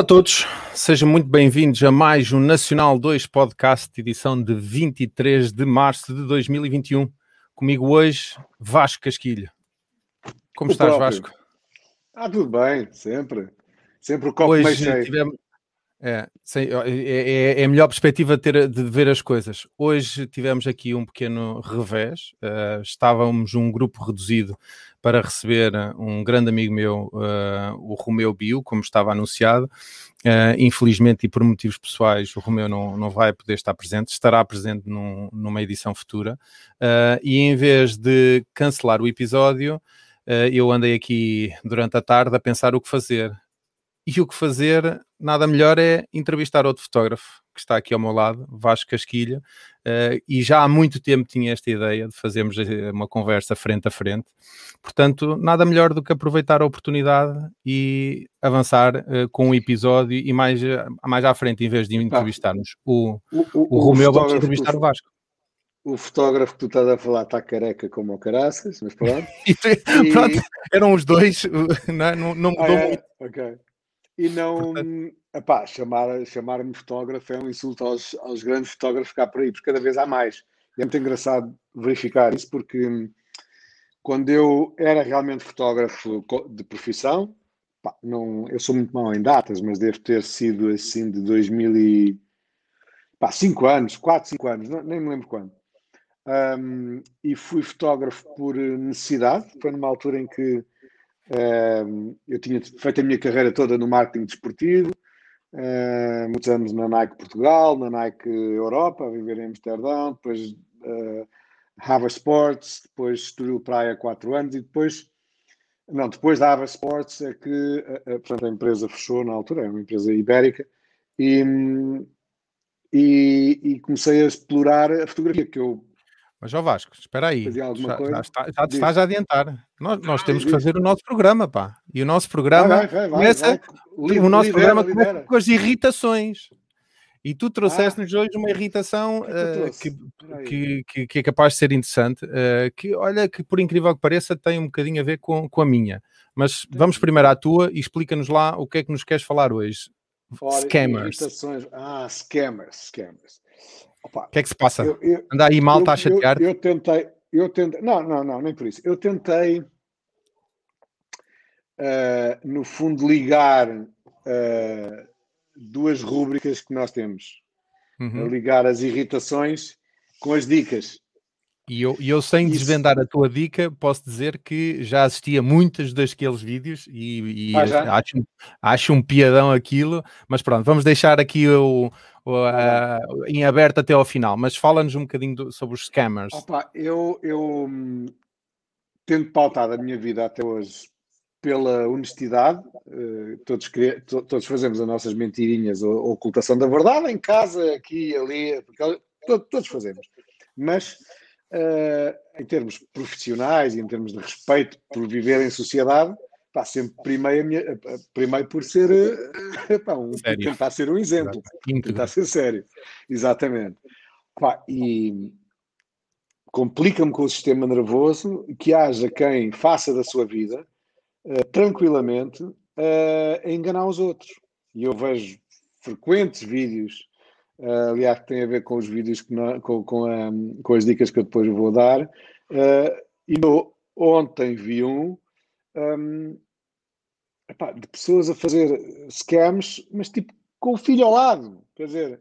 Olá a todos, sejam muito bem-vindos a mais um Nacional 2 Podcast, edição de 23 de março de 2021. Comigo hoje, Vasco Casquilho. Como O estás, próprio. Vasco? Ah, tudo bem, sempre. Sempre o copo Hoje meio cheio. tivemos. É, sim, é, é- é a melhor perspectiva de, ter- de ver as coisas. Hoje tivemos aqui um pequeno revés. eh, estávamos um grupo reduzido para receber eh, um grande amigo meu, eh, o Romeu Bio, como estava anunciado. Eh, infelizmente, e por motivos pessoais, o Romeu não, não vai poder estar presente, estará presente num- numa edição futura. Eh, e em vez de cancelar o episódio, eu andei aqui durante a tarde a pensar o que fazer. E o que fazer, nada melhor é entrevistar outro fotógrafo que está aqui ao meu lado, Vasco Casquilha, eh, e já há muito tempo tinha esta ideia de fazermos eh, uma conversa frente a frente. Portanto, nada melhor do que aproveitar a oportunidade e avançar eh, com o episódio e mais, mais à frente, em vez de entrevistarmos o, O, o, o Romeu, vamos entrevistar o Vasco. o fotógrafo que tu estás a falar está careca como o caraças, mas pronto. E, E- pronto, eram os dois, não, é? não, não Ah, mudou é? muito. Ok. E não. Epá, chamar, chamar-me fotógrafo é um insulto aos, aos grandes fotógrafos cá por aí, porque cada vez há mais. E é muito engraçado verificar isso, porque hum, quando eu era realmente fotógrafo de profissão, pá, não, eu sou muito mau em datas, mas devo ter sido assim de 2000 e... Pá, 5 anos, 4, 5 anos, não- nem me lembro quando. Hum, e fui fotógrafo por necessidade, foi numa altura em que hum, eu tinha feito a minha carreira toda no marketing desportivo, hum, muitos anos na Nike Portugal, na Nike Europa, a viver em Amsterdão, depois uh, Hava Sports, depois Estoril Praia 4 anos e depois, não, depois da Hava Sports é que a, a- portanto, a empresa fechou na altura, é uma empresa ibérica, e, hum, e, e comecei a explorar a fotografia, que eu Mas, ó Vasco, espera aí. Já, já está, já te estás a adiantar. Nós, nós Ah, temos que fazer o nosso programa, pá. E o nosso programa vai, vai, vai, começa- o nosso lidera, programa lidera. começa com as irritações. E tu trouxeste-nos hoje uma irritação que é que que, que, é capaz de ser interessante, eh, que olha que por incrível que pareça tem um bocadinho a ver com, com a minha. Mas vamos primeiro à tua e explica-nos lá o que é que nos queres falar hoje. Ora, Scammers. irritações. Ah, scammers, scammers. Opa, O que é que se passa? eu, eu, Anda aí mal, está a chatear. Eu, eu tentei, eu tentei, não, não, não, nem por isso. Eu tentei, ah, no fundo, ligar ah, duas rúbricas que nós temos. Uhum. Ligar as irritações com as dicas. E eu, eu sem Isso. desvendar a tua dica, posso dizer que já assisti a muitos daqueles vídeos e, e Ah, acho, acho um piadão aquilo, mas pronto, vamos deixar aqui o, o, a- em aberto até ao final, mas fala-nos um bocadinho do- sobre os scammers. Opa, eu, eu hum, tento pautar a minha vida até hoje pela honestidade. eh, todos, todos fazemos as nossas mentirinhas ou, ocultação da verdade em casa, aqui, ali, todos fazemos. Mas eh, em termos profissionais e em termos de respeito por viver em sociedade, pá, sempre primei, a minha, eh, primei por ser eh, pá, um, Sério. tentar ser um exemplo. Íntegro. Tentar ser sério. Exatamente. Pá, e complica-me com o sistema nervoso que haja quem faça da sua vida eh, tranquilamente eh, a enganar os outros. E eu vejo frequentes vídeos, eh, aliás, que têm a ver com os vídeos que nó- com, com, a- com as dicas que eu depois vou dar. eh, e eu ontem vi um. hum, epá, de pessoas a fazer scams, mas tipo com o filho ao lado. Quer dizer,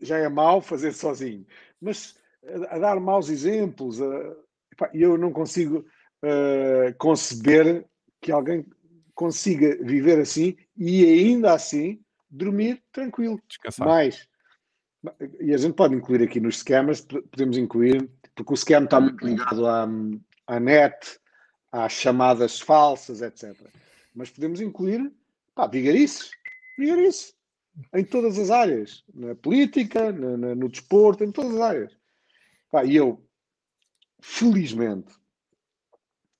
já é mau fazer sozinho, mas a, a dar maus exemplos. E eu não consigo eh, conceber que alguém consiga viver assim e ainda assim dormir tranquilo. Descansar. Mais. E a gente pode incluir aqui nos scammers, podemos incluir, porque o scam está muito ligado à, à net, há chamadas falsas, etc. Mas podemos incluir pá, vigarices, vigarices, em todas as áreas, na política, na, na, no desporto, em todas as áreas. Pá, e eu, felizmente,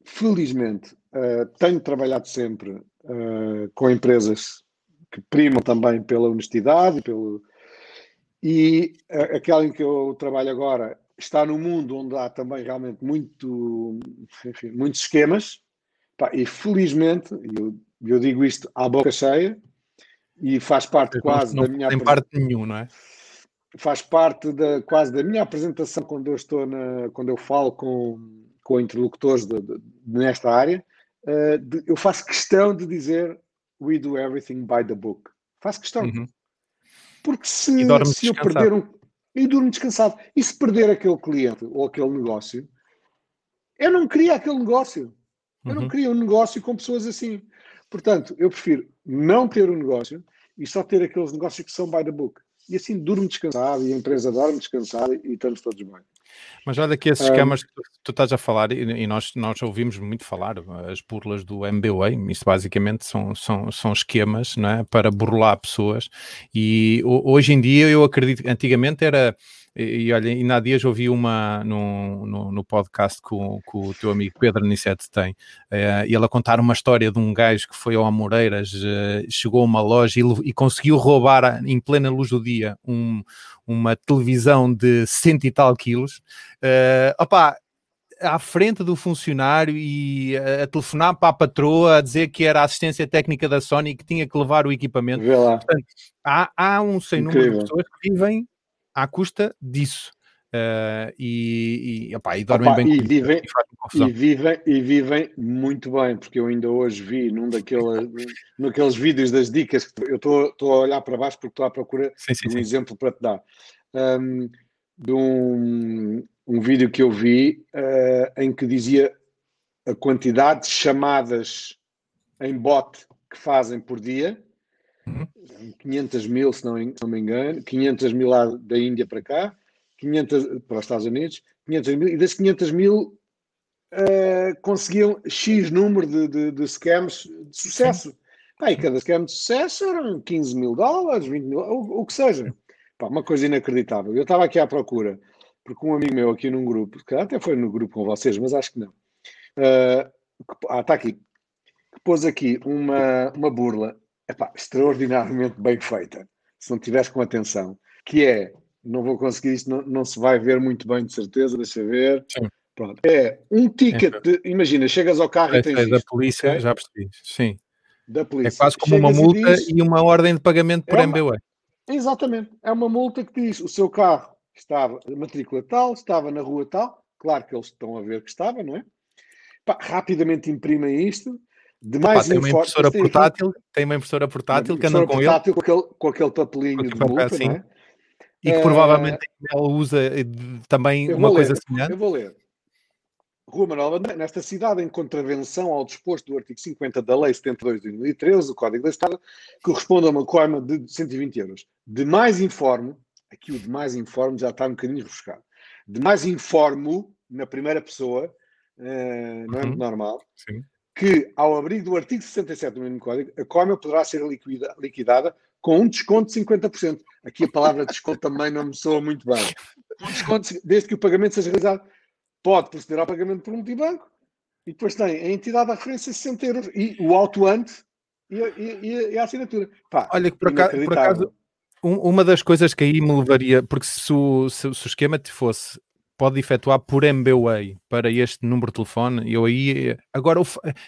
felizmente, uh, tenho trabalhado sempre uh, com empresas que primam também pela honestidade e pelo. E aquela em que eu trabalho agora está num mundo onde há também realmente muito, enfim, muitos esquemas, e felizmente, eu, eu digo isto à boca cheia, e faz parte quase não, da minha tem parte nenhum, não é? Faz parte da quase da minha apresentação quando eu estou na, quando eu falo com, com interlocutores de, de, nesta área, uh, de, eu faço questão de dizer we do everything by the book. Faço questão. Uhum. Porque se, se eu perder um e durmo descansado. E se perder aquele cliente ou aquele negócio, eu não queria aquele negócio. Eu não uhum. queria um negócio com pessoas assim. Portanto, eu prefiro não ter um negócio e só ter aqueles negócios que são by the book. E assim durmo descansado e a empresa dorme descansada e estamos todos bem. Mas olha que esses esquemas que tu, tu, estás a falar, e, nós, nós ouvimos muito falar, as burlas do MBA, isso basicamente são, são, são esquemas não é, para burlar pessoas, e hoje em dia eu acredito, antigamente era e, e olha, ainda há dias ouvi uma no, no, no podcast que o, que o teu amigo Pedro Aniceto tem, uh, e ele a contar uma história de um gajo que foi ao Amoreiras, uh, chegou a uma loja e, e, conseguiu roubar em plena luz do dia um, uma televisão de cento e tal quilos. Uh, opá, à frente do funcionário e a, telefonar para a patroa a dizer que era a assistência técnica da Sony e que tinha que levar o equipamento. Portanto, há, há um sem número de pessoas que vivem à custa disso. Uh, e, e, opa, e dormem opa, bem e vivem, e, vivem, e vivem muito bem, porque eu ainda hoje vi num daqueles, naqueles vídeos das dicas, eu estou a olhar para baixo porque estou à procura sim, sim, de um sim. exemplo para te dar. Um, de um, um vídeo que eu vi uh, em que dizia a quantidade de chamadas em bot que fazem por dia 500 mil, se não, não me engano, 500 mil lá da Índia para cá, 500 para os Estados Unidos, 500 mil, e das 500 mil uh, conseguiam X número de, de, de scams de sucesso. Pá, e cada scam de sucesso eram 15 mil dólares, 20 mil, o, o que seja. Pá, uma coisa inacreditável. Eu estava aqui à procura, porque um amigo meu aqui num grupo, que até foi no grupo com vocês, mas acho que não. Uh, ah, está aqui. Que pôs aqui uma, uma burla epá, extraordinariamente bem feita, se não tiveres com atenção, que é, não vou conseguir isto, não, não se vai ver muito bem de certeza, deixa ver. Sim. Pronto. É um ticket, de, imagina, chegas ao carro é, e tens é, isto, da polícia, okay? já percebi, sim. Da polícia. É quase como chegas uma multa e, diz, e, uma ordem de pagamento por é uma, MBA. Exatamente, é uma multa que diz o seu carro estava, matrícula tal, estava na rua tal, claro que eles estão a ver que estava, não é? Pá, rapidamente imprimem isto, de mais tem uma impressora portátil, tem uma impressora portátil que anda com ele. Com aquele, com aquele papelinho de multa, assim, é? E que é... provavelmente ela usa eh, também uma ler, coisa semelhante. Eu vou ler. Rua Manuel nesta cidade, em contravenção ao disposto do artigo 50 da Lei 72 de 2013, do Código da Estado, corresponde a uma coima de 120 euros. De mais informo, aqui o de mais informo já está um bocadinho buscado. De mais informo, na primeira pessoa, uh, não é uhum. normal, Sim que, ao abrigo do artigo 67 do mesmo Código, a COMA poderá ser liquida, liquidada com um desconto de 50%. Aqui a palavra desconto também não me soa muito bem. Um desconto, desde que o pagamento seja realizado, pode proceder ao pagamento por multibanco e depois tem a entidade da referência 60 euros e o autuante e, e, e a assinatura. Pá, Olha, que por acaso, por acaso um, uma das coisas que aí me levaria, porque se o, se, se o esquema te fosse pode efetuar por MBWay para este número de telefone. Eu aí agora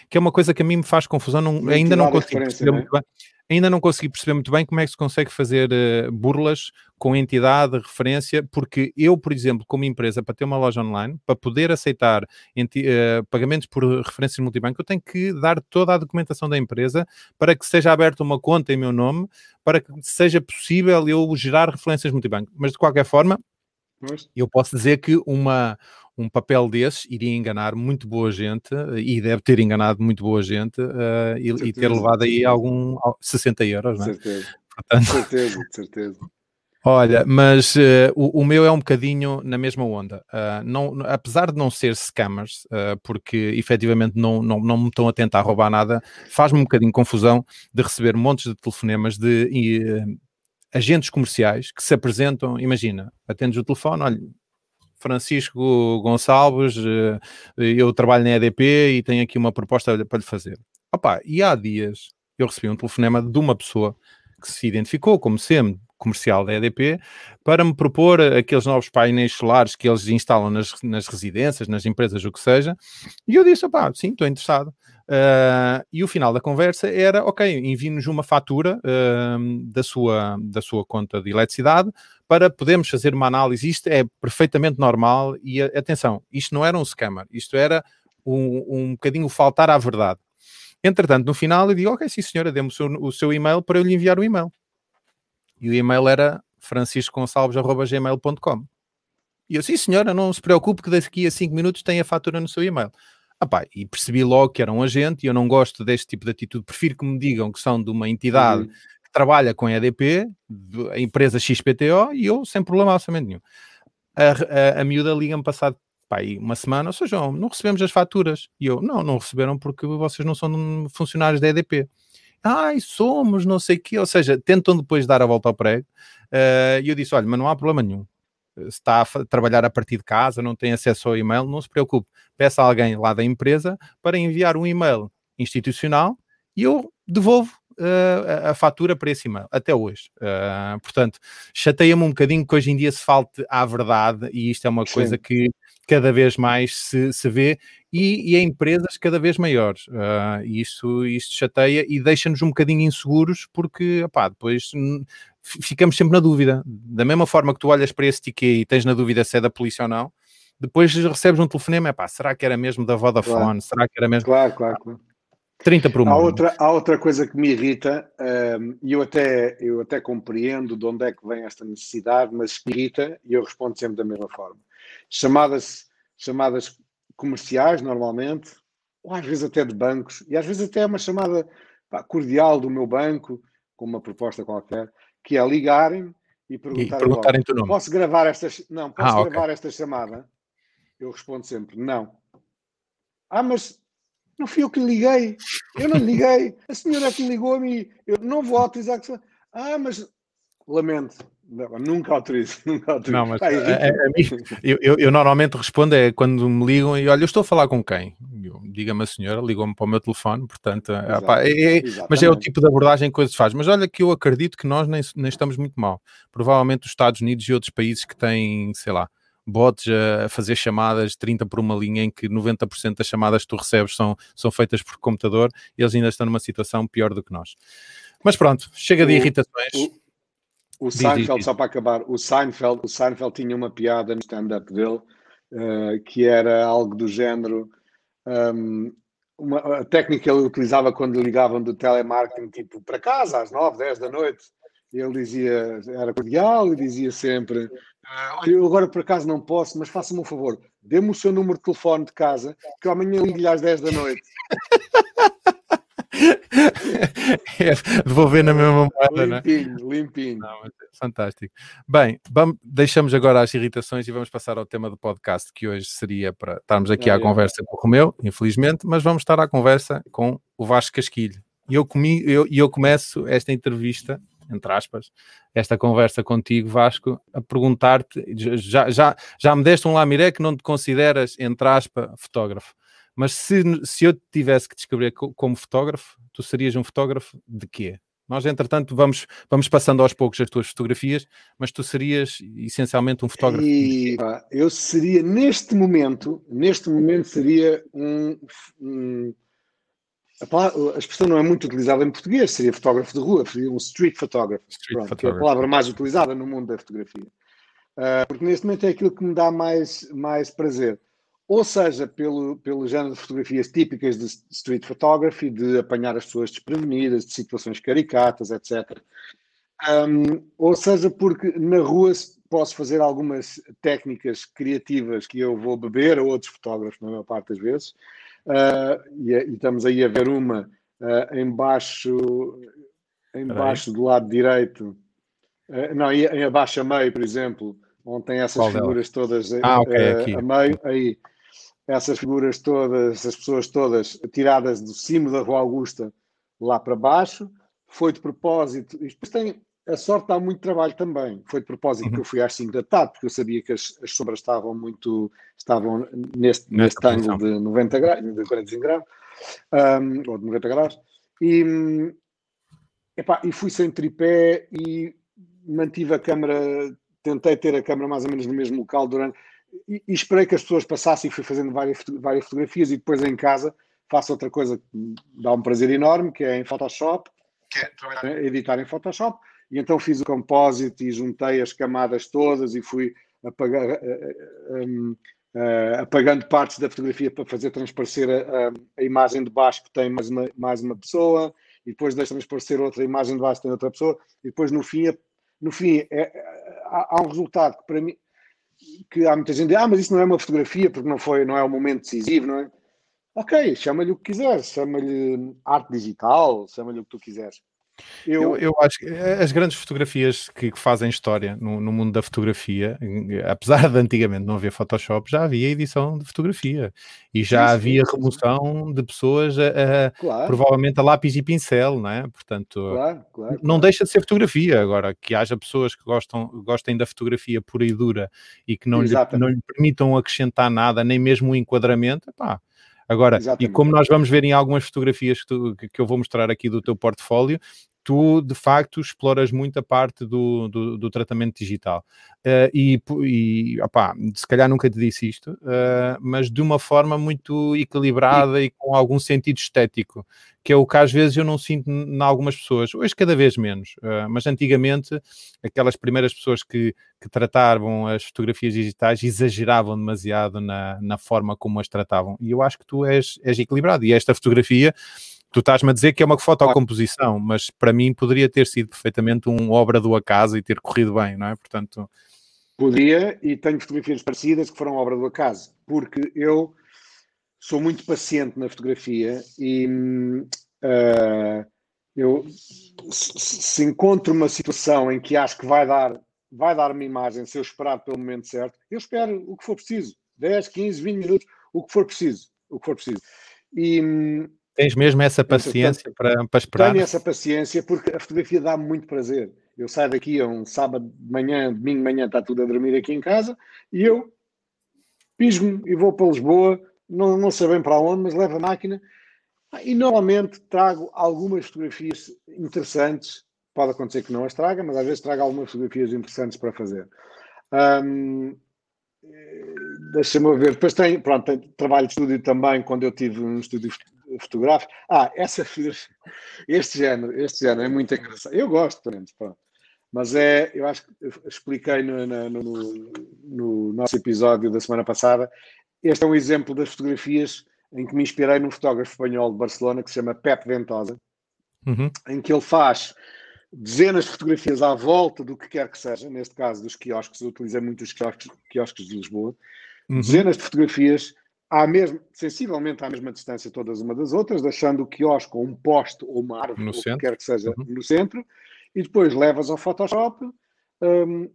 que é uma coisa que a mim me faz confusão, não, ainda não consigo perceber né? muito bem. Ainda não consegui perceber muito bem como é que se consegue fazer uh, burlas com entidade, referência, porque eu, por exemplo, como empresa, para ter uma loja online, para poder aceitar uh, pagamentos por referências multibanco, eu tenho que dar toda a documentação da empresa para que seja aberta uma conta em meu nome, para que seja possível eu gerar referências multibanco. Mas de qualquer forma, eu posso dizer que uma, um papel desses iria enganar muito boa gente e deve ter enganado muito boa gente uh, e, e, ter levado aí algum 60 euros, não é? Certeza. Portanto... certeza, certeza. Olha, mas uh, o, o, meu é um bocadinho na mesma onda. Uh, não, apesar de não ser scammers, uh, porque efetivamente não, não, não me estão a tentar roubar nada, faz-me um bocadinho confusão de receber montes de telefonemas de agentes comerciais que se apresentam. Imagina, atendes o telefone, olha, Francisco Gonçalves, eu trabalho na EDP e tenho aqui uma proposta para lhe fazer. Opa, e há dias eu recebi um telefonema de uma pessoa que se identificou como sendo comercial da EDP para me propor aqueles novos painéis solares que eles instalam nas, nas residências, nas empresas, o que seja. E eu disse, pá, sim, estou interessado. Uh, e o final da conversa era, ok, envie-nos uma fatura uh, da, sua, da sua conta de eletricidade para podermos fazer uma análise. Isto é perfeitamente normal e, atenção, isto não era um scammer, isto era um, um bocadinho faltar à verdade. Entretanto, no final eu digo, ok, sim senhora, dê-me o seu, o seu e-mail para eu lhe enviar o e-mail. E o e-mail era franciscogonçalves.gmail.com. E eu, sim senhora, não se preocupe que daqui a 5 minutos tem a fatura no seu e-mail. Ah, e percebi logo que era um agente e eu não gosto deste tipo de atitude. Prefiro que me digam que são de uma entidade uhum. que trabalha com a EDP, a empresa XPTO, e eu sem problema absolutamente nenhum. A, a, a miúda liga-me passado pá, uma semana, ou seja, não recebemos as faturas. E eu, não, não receberam porque vocês não são funcionários da EDP ai, somos, não sei o quê, ou seja, tentam depois dar a volta ao prego. Uh, e eu disse: olha, mas não há problema nenhum. Se está a trabalhar a partir de casa, não tem acesso ao e-mail, não se preocupe. Peça a alguém lá da empresa para enviar um e-mail institucional e eu devolvo uh, a, a, fatura para esse e-mail, até hoje. Uh, portanto, chateia-me um bocadinho que hoje em dia se falte à verdade e isto é uma Sim. coisa que cada vez mais se, se vê e, e em empresas cada vez maiores. Uh, isto, isto chateia e deixa-nos um bocadinho inseguros porque opá, depois ficamos sempre na dúvida. Da mesma forma que tu olhas para esse ticket e tens na dúvida se é da polícia ou não, depois recebes um telefonema, pá, será que era mesmo da Vodafone? Claro. Será que era mesmo... Claro, claro, claro. 30 por uma. Há outra, há outra coisa que me irrita, um, e eu até, eu até compreendo de onde é que vem esta necessidade, mas me irrita e eu respondo sempre da mesma forma chamadas, chamadas comerciais, normalmente, ou às vezes até de bancos, e às vezes até é uma chamada pá, cordial do meu banco, com uma proposta qualquer, que é ligarem e perguntar perguntarem teu nome. Posso gravar esta, não, posso ah, gravar okay. esta chamada? Eu respondo sempre, não. Ah, mas não fui eu que liguei. Eu não liguei. A senhora é que ligou a mim. Eu não vou autorizar que... Ah, mas lamento. Não, nunca autorizo, nunca autorizo. Não, mas, é, é, eu, eu, eu, normalmente respondo é quando me ligam e olha, eu estou a falar com quem? Diga-me a senhora, ligou-me para o meu telefone, portanto, é, é, é mas é o tipo de abordagem que coisas faz. Mas olha que eu acredito que nós nem, nem estamos muito mal. Provavelmente os Estados Unidos e outros países que têm, sei lá, bots a fazer chamadas 30 por uma linha em que 90% das chamadas que tu recebes são, são feitas por computador, e eles ainda estão numa situação pior do que nós. Mas pronto, chega de irritações. O o Seinfeld, só para acabar, o Seinfeld, o Seinfeld tinha uma piada no stand-up dele uh, que era algo do género. Um, uma, a técnica que ele utilizava quando ligavam do telemarketing, tipo para casa às 9, 10 da noite. Ele dizia, era cordial e dizia sempre: ah, Olha, eu agora por acaso não posso, mas faça-me um favor, dê-me o seu número de telefone de casa, que eu amanhã ligo-lhe às 10 da noite. é, devolver na mesma moeda, né? limpinho, limpinho. Não, é fantástico. Bem, vamos, deixamos agora as irritações e vamos passar ao tema do podcast, que hoje seria para estarmos aqui é, à é. conversa com o Romeu, infelizmente, mas vamos estar à conversa com o Vasco Casquilho. E eu, comi, eu, eu começo esta entrevista, entre aspas, esta conversa contigo, Vasco, a perguntar-te, já, já, já me deste um lamiré que não te consideras, entre aspas, fotógrafo. Mas se, se eu tivesse que descrever como fotógrafo, tu serias um fotógrafo de quê? Nós, entretanto, vamos, vamos passando aos poucos as tuas fotografias, mas tu serias essencialmente um fotógrafo. E, eu seria, neste momento, neste momento seria um. um a, palavra, a, expressão não é muito utilizada em português, seria fotógrafo de rua, seria um street photographer, street pronto, que é a palavra mais utilizada no mundo da fotografia. Uh, porque neste momento é aquilo que me dá mais, mais prazer ou seja, pelo, pelo género de fotografias típicas de street photography, de apanhar as pessoas desprevenidas, de situações caricatas, etc. Um, ou seja, porque na rua posso fazer algumas técnicas criativas que eu vou beber a outros fotógrafos, na maior parte das vezes, uh, e, e, estamos aí a ver uma uh, embaixo, embaixo do lado direito, Uh, não, em abaixo a meio, por exemplo, onde tem essas Qual figuras dela? todas ah, okay, uh, a meio, aí essas figuras todas, essas pessoas todas tiradas do cimo da Rua Augusta lá para baixo, foi de propósito, e depois tem, a sorte dá muito trabalho também, foi de propósito uhum. que eu fui às 5 da tarde, porque eu sabia que as, as sombras estavam muito, estavam neste, neste ângulo de 90 graus, de 45 graus, um, ou de 90 graus, e, epá, e fui sem tripé e mantive a câmera, tentei ter a câmera mais ou menos no mesmo local durante, e, e esperei que as pessoas passassem e fui fazendo várias, várias fotografias e depois em casa faço outra coisa que dá um prazer enorme, que é em Photoshop, que é trabalhar, editar em Photoshop, e então fiz o composite e juntei as camadas todas e fui apagar, uh, uh, uh, apagando partes da fotografia para fazer transparecer a, a, imagem de baixo que tem mais uma, mais uma pessoa, e depois deixa transparecer outra imagem de baixo que tem outra pessoa, e depois no fim, no fim é, há, há um resultado que para mim que há muita gente ah, mas isso não é uma fotografia porque não foi, não é um momento decisivo, não é? Ok, chama-lhe o que quiseres, chama-lhe arte digital, chama-lhe o que tu quiseres. Eu... eu... Eu, acho que eh, as grandes fotografias que, que fazem história no, no, mundo da fotografia, apesar de antigamente não haver Photoshop, já havia edição de fotografia e já sim, havia sim, remoção de pessoas a, a claro. provavelmente a lápis e pincel, não é? Portanto, claro, claro, não deixa de ser fotografia. Agora, que haja pessoas que gostam, gostem da fotografia pura e dura e que não, lhe, não lhe permitam acrescentar nada, nem mesmo o enquadramento, pá. Agora, Exatamente. e como nós vamos ver em algumas fotografias que, tu, que, eu vou mostrar aqui do teu portfólio, tu de facto exploras muito a parte do, do, do tratamento digital. Uh, e, e opá, se calhar nunca te disse isto, uh, mas de uma forma muito equilibrada e... com algum sentido estético, que é o que às vezes eu não sinto em algumas pessoas, hoje cada vez menos, uh, mas antigamente aquelas primeiras pessoas que, que tratavam as fotografias digitais exageravam demasiado na, na forma como as tratavam. E eu acho que tu és, és equilibrado. E esta fotografia tu estás-me a dizer que é uma fotocomposição, mas para mim poderia ter sido perfeitamente uma obra do acaso e ter corrido bem, não é? Portanto. Podia, e tenho fotografias parecidas que foram obra do acaso, porque eu sou muito paciente na fotografia e uh, eu se, se encontro uma situação em que acho que vai dar vai dar uma imagem se eu esperar pelo momento certo, eu espero o que for preciso, 10, 15, 20 minutos, o que for preciso, o que for preciso. E, Tens mesmo essa paciência para, para esperar? Tenho essa paciência porque a fotografia dá muito prazer. Eu saio daqui a um sábado de manhã, domingo de manhã, está tudo a dormir aqui em casa e eu pismo e vou para Lisboa, não, não sei bem para onde, mas levo a máquina e normalmente trago algumas fotografias interessantes. Pode acontecer que não as traga, mas às vezes trago algumas fotografias interessantes para fazer. Um, Deixa-me ver. Depois tem, pronto, tem trabalho de estúdio também, quando eu tive um estúdio fotográfico. Ah, essa este género, este género é muito engraçado. Eu gosto, pronto, pronto. Mas é, eu acho que expliquei no, no, no, no, nosso episódio da semana passada. Este é um exemplo das fotografias em que me inspirei num fotógrafo espanhol de Barcelona que se chama Pep Ventosa, uhum. em que ele faz dezenas de fotografias à volta do que quer que seja, neste caso dos quiosques, eu utilizei muito os quiosques, quiosques de Lisboa, uhum. dezenas de fotografias à mesma, sensivelmente à mesma distância todas uma das outras, deixando o quiosque ou um poste ou uma árvore, no ou que quer que seja, uhum. no centro, e depois levas ao Photoshop, um, uh,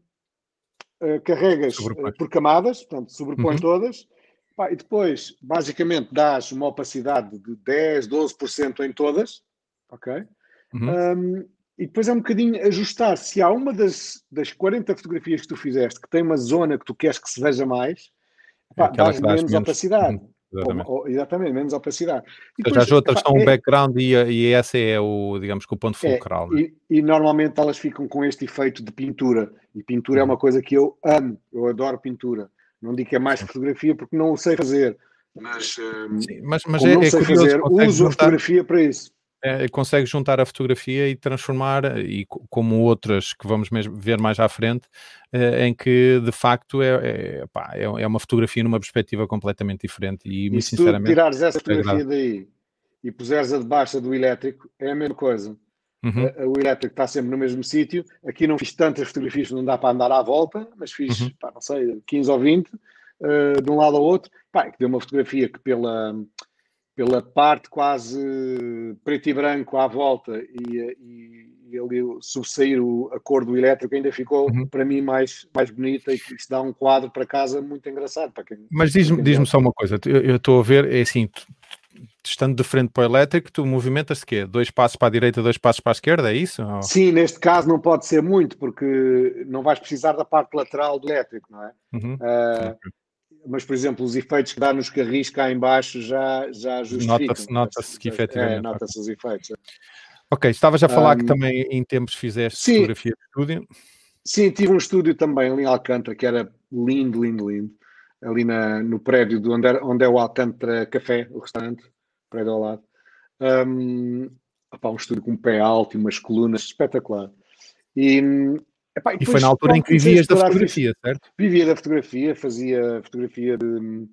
eh, carregas uh, por camadas, portanto, sobrepõe uhum. todas, pá, e depois, basicamente, dás uma opacidade de 10, 12% em todas, ok? Uhum. Um, e depois é um bocadinho ajustar. Se há uma das, das 40 fotografias que tu fizeste que tem uma zona que tu queres que se veja mais, pá, dás menos, menos opacidade. Exatamente. Ou, ou, exatamente, menos opacidade. E depois, as outras são um é, background e, e esse é o, digamos que o ponto é, fulcral. É, e, e, normalmente elas ficam com este efeito de pintura. E pintura uhum. é uma coisa que eu amo, eu adoro pintura. Não digo que é mais fotografia porque não o sei fazer. Mas, hum, Sim, mas, mas é, não é sei fazer, uso a fotografia para isso é, consegue juntar a fotografia e transformar, e como outras que vamos ver mais à frente, é, em que de facto é, é, pá, é, é, uma fotografia numa perspectiva completamente diferente. E, e se sinceramente, tu tirares essa fotografia daí e puseres a debaixo do elétrico, é a mesma coisa. Uhum. O elétrico está sempre no mesmo sítio. Aqui não fiz tantas fotografias, não dá para andar à volta, mas fiz, uhum. pá, não sei, 15 ou 20, uh, eh, de um lado ao outro. Pá, que deu uma fotografia que pela pela parte quase preto e branco à volta e, e, e ali subsair o, a cor do elétrico ainda ficou uhum. para mim mais, mais bonita e que isso dá um quadro para casa muito engraçado. Para quem, Mas diz-me diz só uma coisa, eu estou a ver, é assim, tu, estando de frente para o elétrico, tu movimentas-te quê? Dois passos para a direita, dois passos para a esquerda, é isso? Ou... Sim, neste caso não pode ser muito, porque não vais precisar da parte lateral do elétrico, não é? Uhum. Uh, mas, por exemplo, os efeitos que dá nos carris cá em baixo já, já justificam. Nota-se nota que efetivamente... É, nota-se os efeitos. Ok, estavas a falar um, que também em tempos fizeste sim, fotografia de estúdio. Sim, tive um estúdio também ali em Alcântara, que era lindo, lindo, lindo. Ali na, no prédio de onde, era, onde é o Alcântara Café, o restaurante, prédio ao lado. Um, opa, um estúdio com um pé alto e umas colunas espetacular. E Epá, e, e foi na altura em que vivias da fotografia, certo? Vivia da fotografia, fazia fotografia de,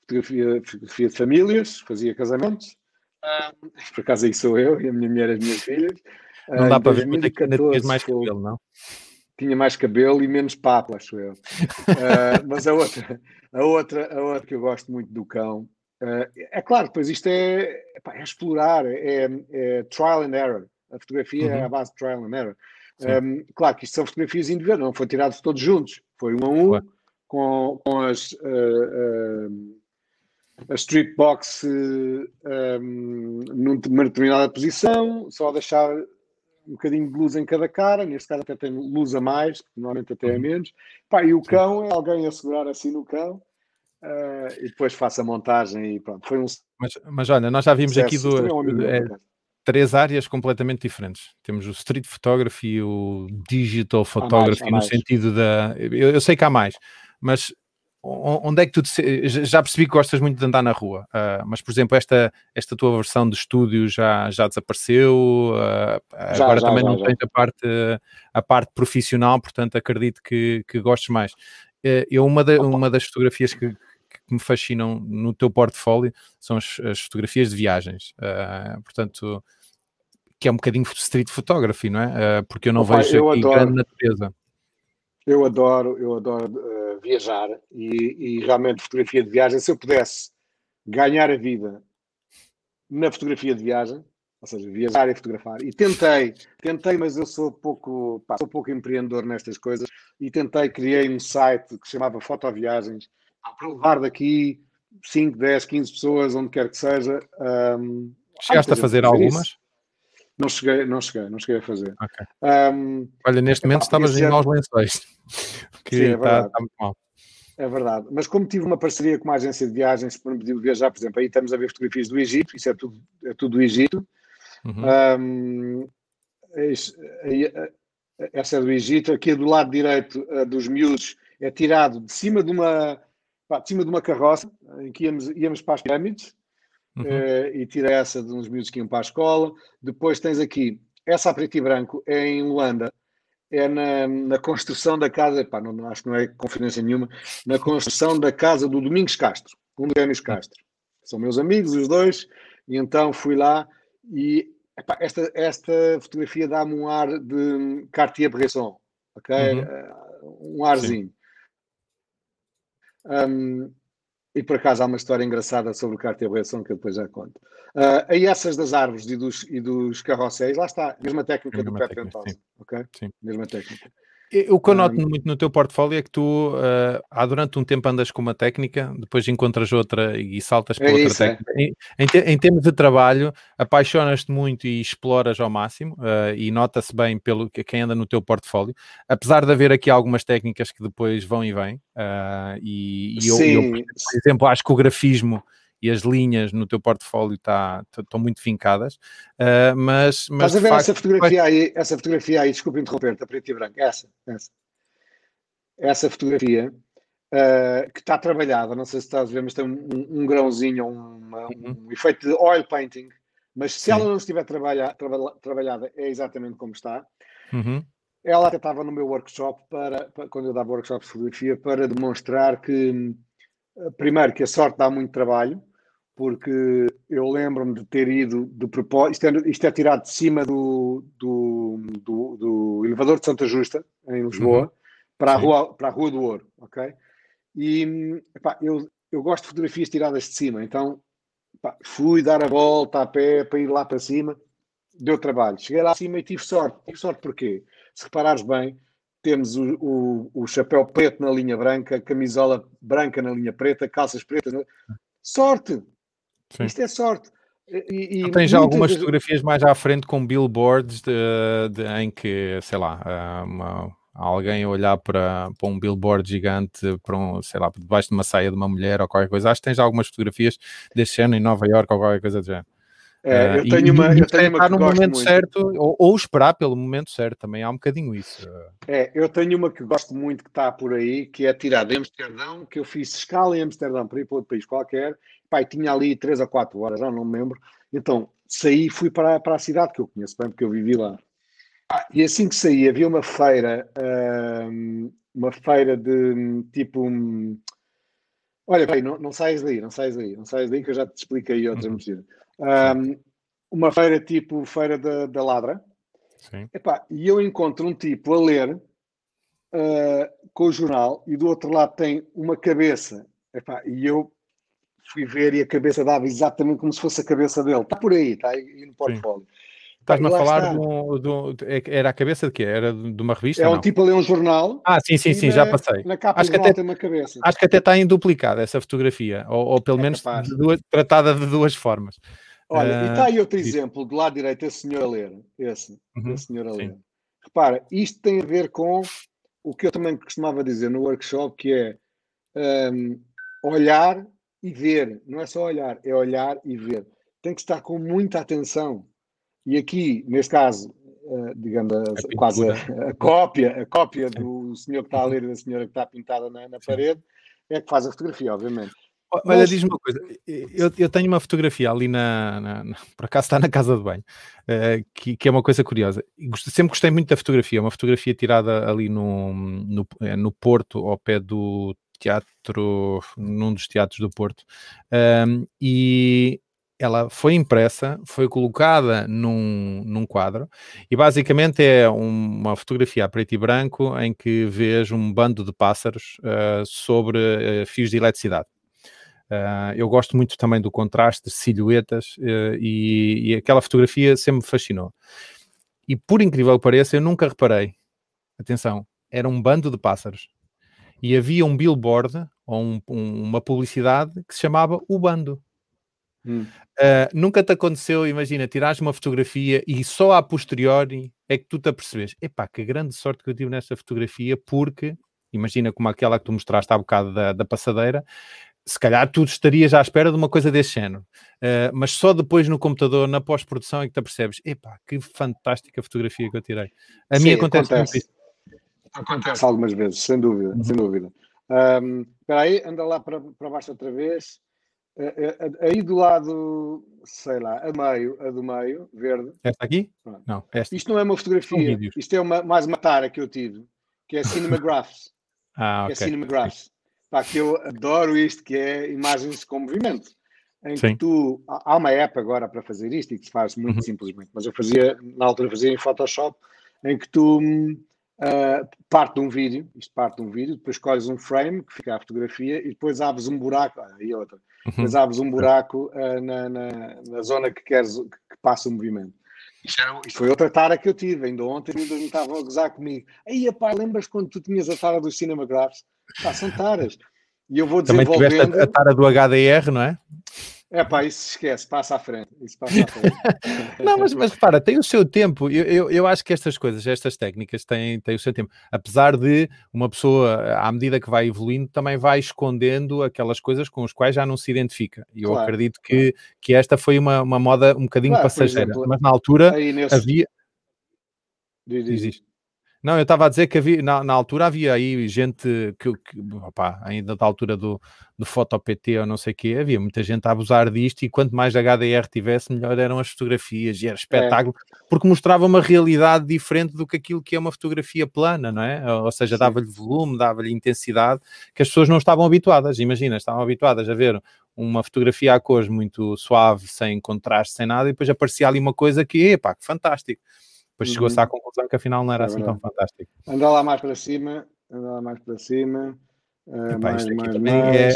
fotografia, fotografia de famílias, fazia casamentos. Um, por acaso aí sou eu e a minha mulher e as minhas filhas. Não dá para ver muito é que ainda tinhas mais cabelo, não? Tinha mais cabelo e menos papo, acho eu. uh, mas a outra, a, outra, a outra que eu gosto muito do cão, uh, é claro, depois isto é, é explorar, é, é, trial and error. A fotografia uhum. é a base de trial and error. Um, claro que isto são fotografias individuais, não foram tirados todos juntos, foi um a um, claro. com, com as, uh, uh, a strip box uh, um, numa determinada posição, só deixar um bocadinho de luz em cada cara, neste caso até tem luz a mais, normalmente até é uhum. menos. Pá, e o cão é alguém a segurar assim no cão. Uh, e depois faço a montagem e pronto, foi um. Mas, mas olha, nós já vimos aqui duas, é, três áreas completamente diferentes. Temos o street photography, o digital photography, mais, no mais. sentido da. Eu, eu, sei que há mais, mas onde é que tu já percebi que gostas muito de andar na rua, uh, mas por exemplo, esta, esta tua versão de estúdio já, já desapareceu, uh, já, agora já, também já, não tens a parte, a parte profissional, portanto acredito que, que gostes mais. Uh, eu, uma, de, uma das fotografias que, que me fascinam no teu portfólio são as, as fotografias de viagens. Uh, portanto, que é um bocadinho street photography, não é? Uh, porque eu não Opa, vejo eu aqui adoro, grande natureza. Eu adoro, eu adoro uh, viajar e, e, realmente fotografia de viagem. Se eu pudesse ganhar a vida na fotografia de viagem, ou seja, viajar e fotografar, e tentei, tentei, mas eu sou pouco, pá, sou pouco empreendedor nestas coisas, e tentei, criei um site que se chamava Fotoviagens, levar daqui 5, 10, 15 pessoas, onde quer que seja. Um, Chegaste a fazer algumas? Isso. Não cheguei, não cheguei, não cheguei a fazer. Okay. Um, Olha, neste momento estavas em maus lençóis. Que sim, é está, está, muito mal. É verdade. Mas como tive uma parceria com uma agência de viagens que me pediu viajar, por exemplo, aí estamos a ver fotografias do Egito, isso é tudo, é tudo do Egito. Uhum. Um, essa é do Egito. Aqui do lado direito uh, dos miúdos é tirado de cima de uma, pá, de cima de uma carroça em que íamos, íamos para as pirâmides uhum. uh, e tira essa de uns miúdos que iam para a escola. Depois tens aqui, essa a preto e branco é em Holanda, é na, na construção da casa, pá, não, acho que não é confidência nenhuma, na construção da casa do Domingos Castro, um dos Gêmeos Castro. São meus amigos, os dois, e então fui lá e epá, esta, esta fotografia dá-me um ar de Cartier-Bresson, ok? Uhum. Uh, um arzinho. Um, e por acaso há uma história engraçada sobre o Cartier-Bresson que eu depois já conto. Uh, aí essas das árvores e dos, e dos carrosséis, lá está, mesma técnica mesma do Peter Antosi, ok? Sim. Mesma técnica. O que eu noto um, muito no teu portfólio é que tu uh, há durante um tempo andas com uma técnica, depois encontras outra e saltas para é outra isso, é. técnica. É. Em, em, te, em, termos de trabalho, apaixonas-te muito e exploras ao máximo uh, e nota-se bem pelo que quem anda no teu portfólio, apesar de haver aqui algumas técnicas que depois vão e vêm. Uh, e, e eu, eu, por exemplo, acho que o grafismo e as linhas no teu portfólio tá, estão muito fincadas, uh, mas, mas Estás a ver facto, essa fotografia aí, essa fotografia aí, desculpa interromper-te, a preto e branco, essa, essa, essa fotografia uh, que está trabalhada, não sei se estás a ver, mas tem um, um grãozinho, um, uhum. um, efeito de oil painting, mas se Sim. ela não estiver trabalha, trabalha, trabalhada, é exatamente como está. Uhum. Ela até estava no meu workshop para, para, quando eu dava workshop de fotografia para demonstrar que primeiro que a sorte dá muito trabalho porque eu lembro-me de ter ido de propósito, isto é, isto é tirado de cima do, do, do, do, elevador de Santa Justa, em Lisboa, uhum. para, a rua, para a Rua do Ouro, ok? E epá, eu, eu gosto de fotografias tiradas de cima, então epá, fui dar a volta a pé para ir lá para cima, deu trabalho. Cheguei lá acima e tive sorte. Tive sorte porquê? Se reparares bem, temos o, o, o chapéu preto na linha branca, camisola branca na linha preta, calças pretas. Na... Sorte! Sim. Isto é sorte. E, e tens já algumas vezes... fotografias mais à frente com billboards de, de, em que, sei lá, eh, uma, alguém olhar para, para um billboard gigante, para um, sei lá, debaixo de uma saia de uma mulher ou qualquer coisa. Acho que tens algumas fotografias deste ano em Nova York ou qualquer coisa do género. É, eu tenho uma, eu tenho uma que no momento muito. certo, ou, ou, esperar pelo momento certo, também há um bocadinho isso. É, eu tenho uma que gosto muito que está por aí, que é tirada em Amsterdão, que eu fiz escala em Amsterdão para ir para outro país qualquer, pai, tinha ali 3 a 4 horas, já não me lembro, então saí e fui para, para a cidade que eu conheço bem, porque eu vivi lá. Ah, e assim que saí, havia uma feira, uma feira de tipo. Um, olha, bem, não, não saias daí, não saias daí, não saias daí que eu já te expliquei outra uhum. Um, uma feira tipo Feira da, da Ladra. Epá, e eu encontro um tipo a ler uh, com o jornal e do outro lado tem uma cabeça. Epá, e eu fui ver e a cabeça dava exatamente como se fosse a cabeça dele. Está por aí, está aí no portfólio. Estás-me a falar do, do, é Era a cabeça de quê? Era de uma revista? É um não? tipo a ler um jornal. Ah, sim, sim, sim, na, já passei. Na capa acho que até, tem uma cabeça. Acho que até está em duplicado essa fotografia, ou, ou pelo é menos de duas, tratada de duas formas. Olha, uh, e está aí outro exemplo, do lado direito, esse senhor a ler. Esse, uhum, esse senhor a ler. Sim. Repara, isto tem a ver com o que eu também costumava dizer no workshop, que é um, olhar e ver. Não é só olhar, é olhar e ver. Tem que estar com muita atenção e aqui, neste caso, uh, digamos, a, quase a, a, cópia, a cópia do senhor que está a ler e da senhora que está pintada na, na parede, é que faz a fotografia, obviamente. Olha, diz-me uma coisa, eu, eu, tenho uma fotografia ali na, na, na, por acaso está na casa de banho, uh, que, que, é uma coisa curiosa. Sempre gostei muito da fotografia, uma fotografia tirada ali no, no, é, no Porto, ao pé do teatro, num dos teatros do Porto, um, e ela foi impressa, foi colocada num, num quadro e basicamente é uma fotografia a preto e branco em que vês um bando de pássaros uh, sobre uh, fios de eletricidade. Uh, eu gosto muito também do contraste de silhuetas e, e, aquela fotografia sempre me fascinou. E por incrível que pareça, eu nunca reparei. Atenção, era um bando de pássaros. E havia um billboard ou um, um, uma publicidade que se chamava O Bando. Hum. Uh, nunca te aconteceu, imagina, tirares uma fotografia e só a posteriori é que tu te apercebes, epá, que grande sorte que eu tive nesta fotografia, porque, imagina como aquela que tu mostraste há bocado da, da passadeira, se calhar tu estarias à espera de uma coisa desse género, uh, mas só depois no computador, na pós-produção, é que te apercebes, epá, que fantástica fotografia que eu tirei. A Sim, mim acontece, acontece. Acontece algumas vezes, sem dúvida, uhum. sem dúvida. Um, espera aí, anda lá para, para baixo outra vez. Aí do lado, sei lá, a meio, a do meio, verde. Esta aqui? Não, esta. Isto não é uma fotografia, um isto é uma, mais uma tara que eu tive, que é Cinemagraphs. ah, ok. Que é Cinemagraphs. Pá, que eu adoro isto, que é imagens com movimento. Em Sim. que tu. Há uma app agora para fazer isto e que se faz muito uhum. simplesmente, mas eu fazia, na altura fazia em Photoshop, em que tu Uh, parte de um vídeo, isto parte de um vídeo, depois escolhes um frame que fica a fotografia e depois abres um buraco, ah, e outra, uhum. depois abres um buraco uh, na, na, na, zona que queres que, que passa o movimento. Isto, é, isto, foi outra tara que eu tive, ainda ontem ainda me estavam a gozar comigo. Aí, pá, lembras quando tu tinhas a tara dos cinemagraphs? Pá, são taras. E eu vou desenvolvendo... Também tiveste a, a tara do HDR, não é? É pá, isso se esquece, passa à frente. Isso passa à frente. não, mas, mas para, tem o seu tempo. Eu, eu, eu, acho que estas coisas, estas técnicas têm, têm o seu tempo. Apesar de uma pessoa, à medida que vai evoluindo, também vai escondendo aquelas coisas com as quais já não se identifica. E eu claro, acredito que, claro. que esta foi uma, uma moda um bocadinho claro, passageira. Exemplo, mas na altura nesse... havia. Diz, diz. Não, eu estava a dizer que havia, na, na, altura havia aí gente que, que opa, ainda da altura do, do PT ou não sei o quê, havia muita gente a abusar disto e quanto mais HDR tivesse, melhor eram as fotografias e era espetáculo, é. porque mostrava uma realidade diferente do que aquilo que é uma fotografia plana, não é? Ou seja, dava-lhe volume, dava-lhe intensidade que as pessoas não estavam habituadas. Imagina, estavam habituadas a ver uma fotografia a cores muito suave, sem contraste, sem nada, e depois aparecia ali uma coisa que, epá, que fantástico depois uhum. chegou-se à conclusão que afinal não era é assim tão fantástico. Anda lá mais para cima, anda lá mais para cima. Uh, Epá, mais, isto, mais, mais. É,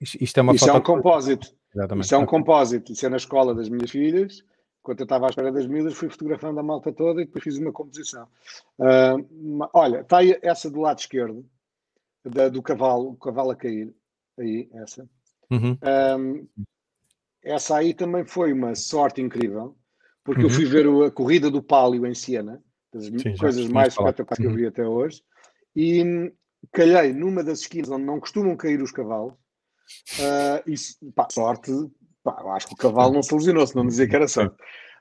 isto é uma Isto é um compósito. Exatamente. Isto é um compósito. Isso é na escola das minhas filhas. enquanto eu estava à espera das miúdas, fui fotografando a malta toda e depois fiz uma composição. Uh, olha, está aí essa do lado esquerdo, da, do cavalo, o cavalo a cair, aí, essa. Uhum. Um, essa aí também foi uma sorte incrível, porque uhum. eu fui ver a corrida do Pálio em Siena, das Sim, coisas mais espetaculares que eu uhum. vi até hoje, e calhei numa das esquinas onde não costumam cair os cavalos. Uh, isso, pá, sorte, pá, acho que o cavalo não se lesionou, se não dizia que era sorte.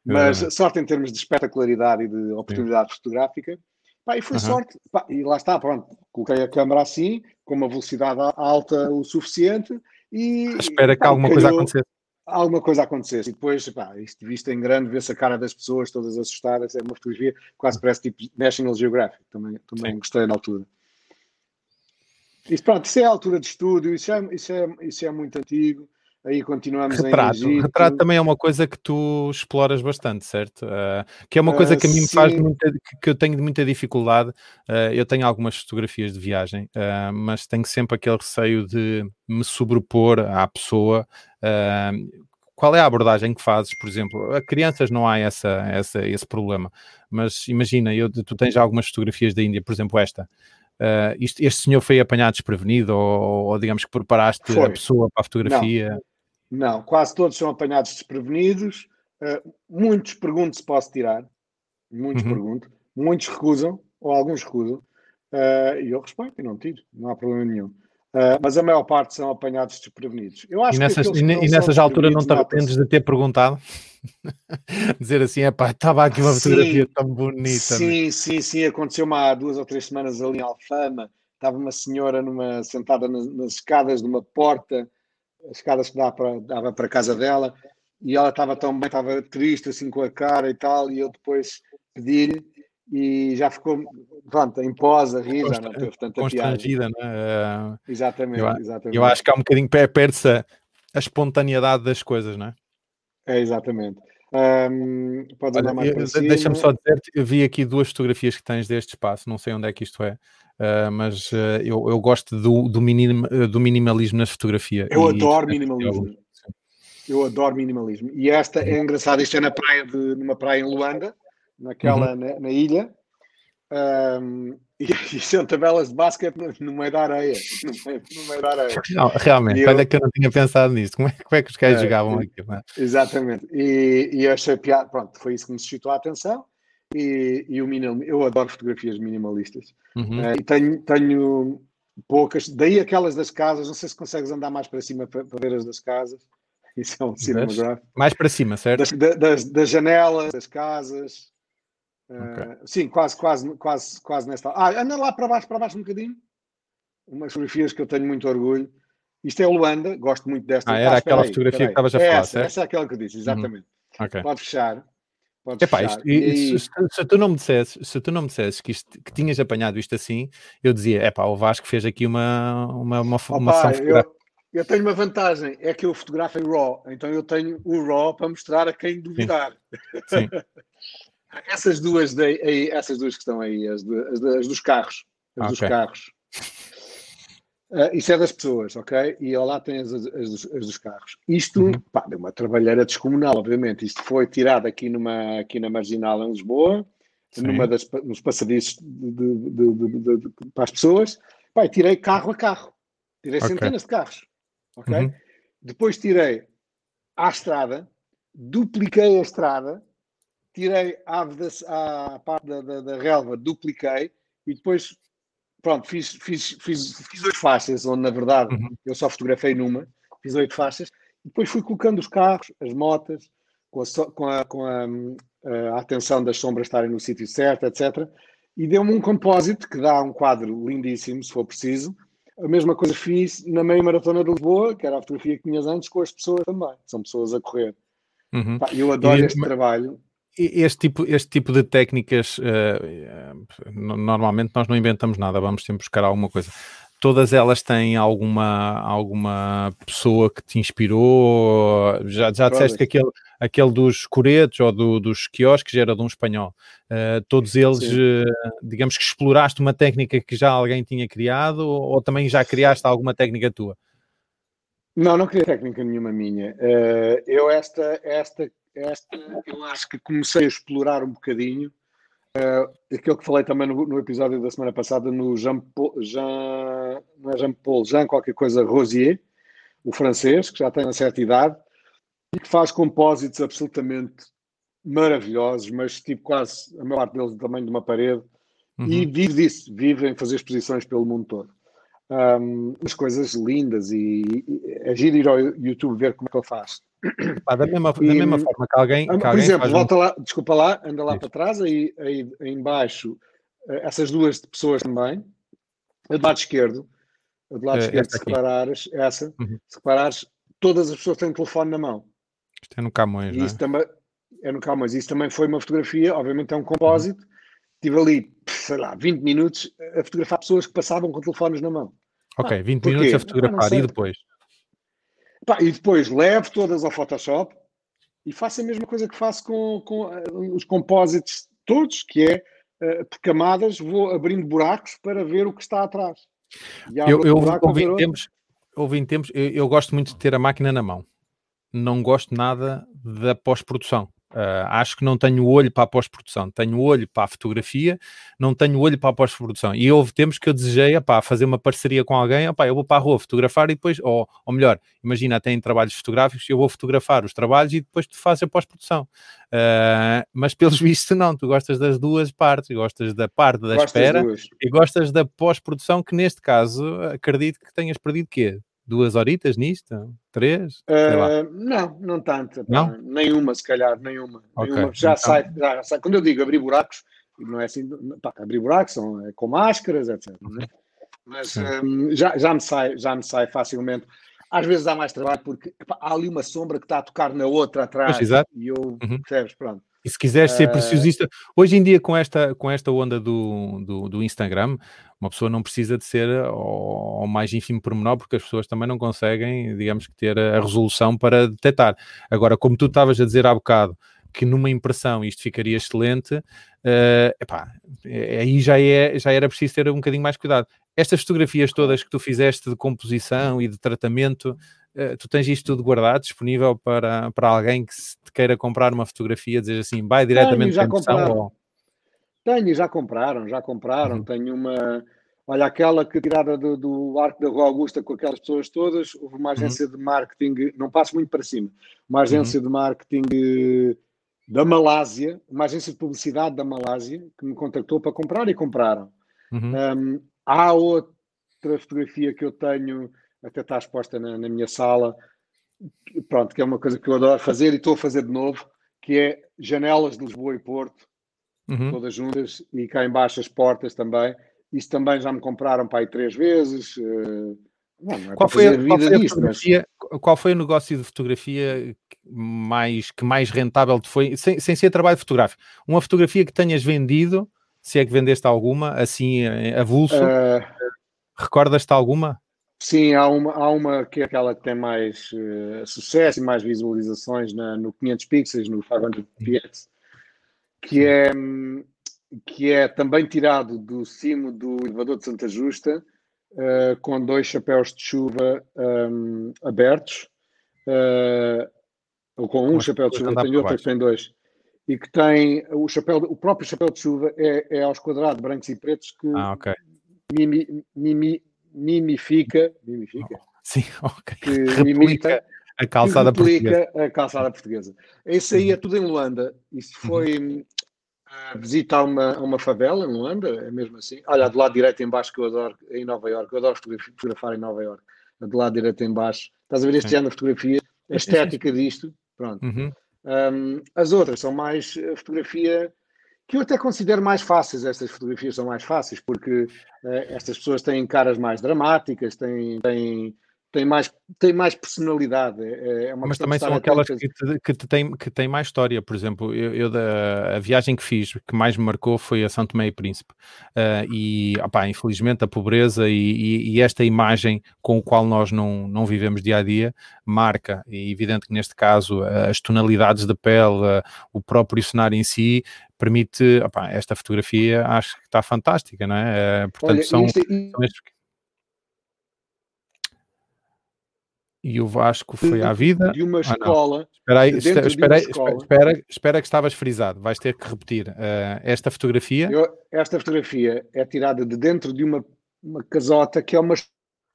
Mas sorte em termos de espetacularidade e de oportunidade fotográfica. Pá, e foi sorte. Pá, e lá está, pronto. Coloquei a câmera assim, com uma velocidade alta o suficiente. E, Espera que alguma coisa acontecesse alguma coisa acontecesse. E depois, pá, isto visto em grande, vê-se a cara das pessoas todas assustadas. É uma fotografia quase parece tipo National Geographic. Também, também gostei na altura. Isso, pronto, isso é a altura de estúdio, isso é, isso é, isso é muito antigo. Aí continuamos retrato. em Egito. Retrato também é uma coisa que tu exploras bastante, certo? Uh, que é uma coisa que a mim me faz muita, que eu tenho muita dificuldade. Uh, eu tenho algumas fotografias de viagem, uh, mas tenho sempre aquele receio de me sobrepor à pessoa. qual é a abordagem que fazes, por exemplo? A crianças não há essa, essa, esse problema, mas imagina, eu, tu tens algumas fotografias da Índia, por exemplo, esta. Isto, este senhor foi apanhado desprevenido ou, ou digamos que preparaste foi. a pessoa para a fotografia? Não. Não, quase todos são apanhados desprevenidos. Uh, muitos perguntam se posso tirar. Muitos uhum. perguntam. Muitos recusam, ou alguns recusam. Uh, e eu respeito e não tiro, não há problema nenhum. Uh, mas a maior parte são apanhados desprevenidos. Eu acho e nessas, que e nessas alturas não te arrependes de ter perguntado? Dizer assim, é pá, estava aqui uma fotografia tão bonita. Sim, sim, sim, aconteceu há duas ou três semanas ali em Alfama. Estava uma senhora numa, sentada nas, nas escadas de uma porta escadas que dava para, a casa dela, e ela estava tão bem, estava triste, assim com a cara e tal, e eu depois pedi-lhe e já ficou, pronto, em pós a rir, já não teve tanta Constrangida, piada. Né? Uh, exatamente, eu, exatamente. Eu acho que há um bocadinho, perde-se a, a espontaneidade das coisas, não é? É, exatamente. Um, Deixa-me só dizer, eu vi aqui duas fotografias que tens deste espaço, não sei onde é que isto é, uh, mas uh, eu, eu, gosto do, do, minim, do, minimalismo nas fotografias. Eu e, adoro minimalismo. Eu adoro minimalismo. E esta é engraçada, isto é na praia de, numa praia em Luanda, naquela, uhum. na, na, ilha. Um, e, e são tabelas de basquete no, meio da areia. No meio, no meio da areia. Não, realmente, eu, olha que eu não tinha pensado nisso. Como é, como é que os caras é, jogavam aqui? Exatamente. E, e achei piada, pronto, foi isso que me suscitou a atenção. E, e o minimal, eu adoro fotografias minimalistas. Uhum. Uh, e tenho, tenho poucas, daí aquelas das casas, não sei se consegues andar mais para cima para, para ver as das casas. Isso é um cinematográfico. Mais para cima, certo? Das, das, das janelas, das casas. Okay. Uh, sim, quase, quase, quase, quase nesta. Ah, anda lá para baixo, para baixo um bocadinho. Umas fotografias que eu tenho muito orgulho. Isto é Luanda, gosto muito desta. Ah, era ah, aquela aí, fotografia que estavas a falar, essa, essa é aquela que eu disse, exatamente. Uhum. Okay. Pode fechar. Pode Epá. Isto, e, se, se, tu não me dissesses, se tu não me dissesses que, isto, que tinhas apanhado isto assim, eu dizia, é pá, o Vasco fez aqui uma, uma, uma, Opa, uma eu, eu tenho uma vantagem, é que eu fotografo em RAW, então eu tenho o RAW para mostrar a quem duvidar. Sim. Sim. Essas duas, aí, essas duas que estão aí, as, de, as, de, as dos carros. As okay. dos carros. Uh, isso é das pessoas, ok? E lá tem as, as, dos, as dos, carros. Isto, uhum. pá, deu uma trabalheira descomunal, obviamente. Isto foi tirado aqui, numa, aqui na Marginal, em Lisboa, Sim. numa das, nos passadiços de, de, de, para as pessoas. Pá, tirei carro a carro. Tirei okay. centenas de carros, ok? Uhum. Depois tirei à estrada, dupliquei a estrada, tirei a, a parte da, da, da, relva, dupliquei e depois, pronto, fiz, fiz, fiz, fiz oito faixas, onde na verdade uhum. eu só fotografei numa, fiz oito faixas, e depois fui colocando os carros, as motas, com a, com a, com a, a atenção das sombras estarem no sítio certo, etc. E deu-me um compósito que dá um quadro lindíssimo, se for preciso. A mesma coisa fiz na meia maratona de Lisboa, que era a fotografia que tinhas antes, com as pessoas também. São pessoas a correr. Uhum. eu adoro e, este trabalho este tipo, este tipo de técnicas, uh, normalmente nós não inventamos nada, vamos sempre buscar alguma coisa. Todas elas têm alguma, alguma pessoa que te inspirou? Já, já disseste que aquele, aquele dos coretos ou do, dos quiosques era de um espanhol. Uh, todos eles, uh, digamos que exploraste uma técnica que já alguém tinha criado ou, ou também já criaste alguma técnica tua? Não, não queria técnica nenhuma minha. Eu esta, esta, esta, eu acho que comecei a explorar um bocadinho uh, aquilo que falei também no, no, episódio da semana passada no Jean, Jean, não é Jean Paul, Jean qualquer coisa Rosier, o francês, que já tem uma certa idade, e que faz compósitos absolutamente maravilhosos, mas tipo quase a maior parte deles do tamanho de uma parede, uhum. e vive disso, vive em fazer exposições pelo mundo todo. Um, umas coisas lindas e, e é giro ir ao YouTube ver como é que ele faz. Ah, da, mesma, e, da mesma forma que alguém. Que por alguém exemplo, volta um... lá, desculpa lá, anda lá Isso. para trás, aí, aí, aí embaixo, eh, essas duas pessoas também, a do lado esquerdo, a do lado uh, esquerdo, se reparares, essa, uhum. se reparares, todas as pessoas têm telefone na mão. Isto é no Camões, não é? Também, é no Camões. Isso também foi uma fotografia, obviamente é um compósito. Uhum. Tive ali, sei lá, 20 minutos a fotografar pessoas que passavam com telefones na mão. Ok, 20 ah, minutos a fotografar ah, e depois? Pá, e depois levo todas ao Photoshop e faço a mesma coisa que faço com, com uh, os compósitos todos, que é uh, por camadas vou abrindo buracos para ver o que está atrás. Eu, eu houve, em tempos, houve em tempos, eu, eu gosto muito de ter a máquina na mão. Não gosto nada da pós-produção. Uh, acho que não tenho olho para a pós-produção, tenho olho para a fotografia, não tenho olho para a pós-produção. E houve tempos que eu desejei opá, fazer uma parceria com alguém, opá, eu vou para a rua fotografar e depois, ou, ou melhor, imagina, tem trabalhos fotográficos, eu vou fotografar os trabalhos e depois tu fazes a pós-produção. Uh, mas pelos vistos, não, tu gostas das duas partes, gostas da parte da Gostas espera e gostas da pós-produção, que neste caso acredito que tenhas perdido quê? Duas horitas nisto? Três? Uh, não, não tanto. Não? Nenhuma, se calhar, nenhuma. Okay. nenhuma. Já, então... sai, já sai. Quando eu digo abrir buracos, não é assim, pá, abrir buracos são é com máscaras, etc. Né? Mas um, já, já, me sai, já me sai facilmente. Às vezes há mais trabalho porque pá, há ali uma sombra que está a tocar na outra atrás. Exato. E eu, uhum. percebes, pronto. E se quiseres ser preciosista, hoje em dia com esta, com esta onda do, do, do Instagram, uma pessoa não precisa de ser ao, ao, mais ínfimo pormenor, porque as pessoas também não conseguem, digamos que, ter a resolução para detectar. Agora, como tu estavas a dizer há bocado, que numa impressão isto ficaria excelente, uh, epá, é, aí já, é, já era preciso ter um bocadinho mais cuidado. Estas fotografias todas que tu fizeste de composição e de tratamento, tu tens isto tudo guardado, disponível para, para alguém que se queira comprar uma fotografia, dizer assim, vai diretamente Tenho, já compraram. Ou... Tenho, já compraram, já compraram. Uhum. Tenho uma, olha, aquela que tirada do, do Arco da Rua Augusta com aquelas pessoas todas, houve uma uhum. agência uhum. de marketing, não passo muito para cima, uma agência uhum. de marketing da Malásia, uma agência de publicidade da Malásia, que me contactou para comprar e compraram. Uhum. Um, há outra fotografia que eu tenho, até está exposta na, na, minha sala, pronto, que é uma coisa que eu adoro fazer e estou a fazer de novo, que é janelas de Lisboa e Porto, uhum. todas juntas, e cá embaixo as portas também. Isso também já me compraram para aí três vezes. Não, não é qual, foi, qual, foi disto, mas... qual foi o negócio de fotografia mais, que mais rentável te foi, sem, sem ser trabalho fotográfico? Uma fotografia que tenhas vendido, se é que vendeste alguma, assim, avulso, uh... recordas-te alguma? Sim, há uma, há uma que é aquela que tem mais uh, sucesso e mais visualizações na, no 500 pixels, no 500 px, que é, que é também tirado do cimo do elevador de Santa Justa, uh, com dois chapéus de chuva um, abertos, uh, ou com um chapéu de chuva, tem outro que tem dois, e que tem o chapéu, o próprio chapéu de chuva é, é aos quadrados brancos e pretos que ah, okay. mimi, mimi, mimifica, mimifica, sim, ok, que imita a calçada portuguesa. a calçada portuguesa. Isso aí é tudo em Luanda. Isso uhum. foi uhum. visitar uma, uma favela em Luanda, é mesmo assim. Olha, do lado direito em baixo que eu adoro, em Nova York, eu adoro fotografar em Nova York. Do lado direito em baixo. Estás a ver este género de fotografia? A estética disto, pronto. Uhum. Um, as outras são mais eh, fotografia que eu até considero mais fáceis, estas fotografias são mais fáceis, porque uh, estas pessoas têm caras mais dramáticas, têm, têm tem mais, tem mais personalidade. É, é Mas também são aquelas que, te, que, te tem, que têm mais história. Por exemplo, eu, eu, da, a viagem que fiz, que mais me marcou foi a São Tomé e Príncipe. Uh, e, opá, infelizmente, a pobreza e, e, e, esta imagem com o qual nós não, não vivemos dia a dia marca. E é evidente que neste caso as tonalidades da pele, o próprio cenário em si, permite. Opá, esta fotografia acho que está fantástica, não é? Uh, portanto, Olha, são, isto, são estes E o Vasco foi à vida. De uma escola. Ah, espera aí, de espera, espera, espera, espera, que estavas frisado. Vais ter que repetir. Uh, esta fotografia. Eu, esta fotografia é tirada de dentro de uma, uma casota que é uma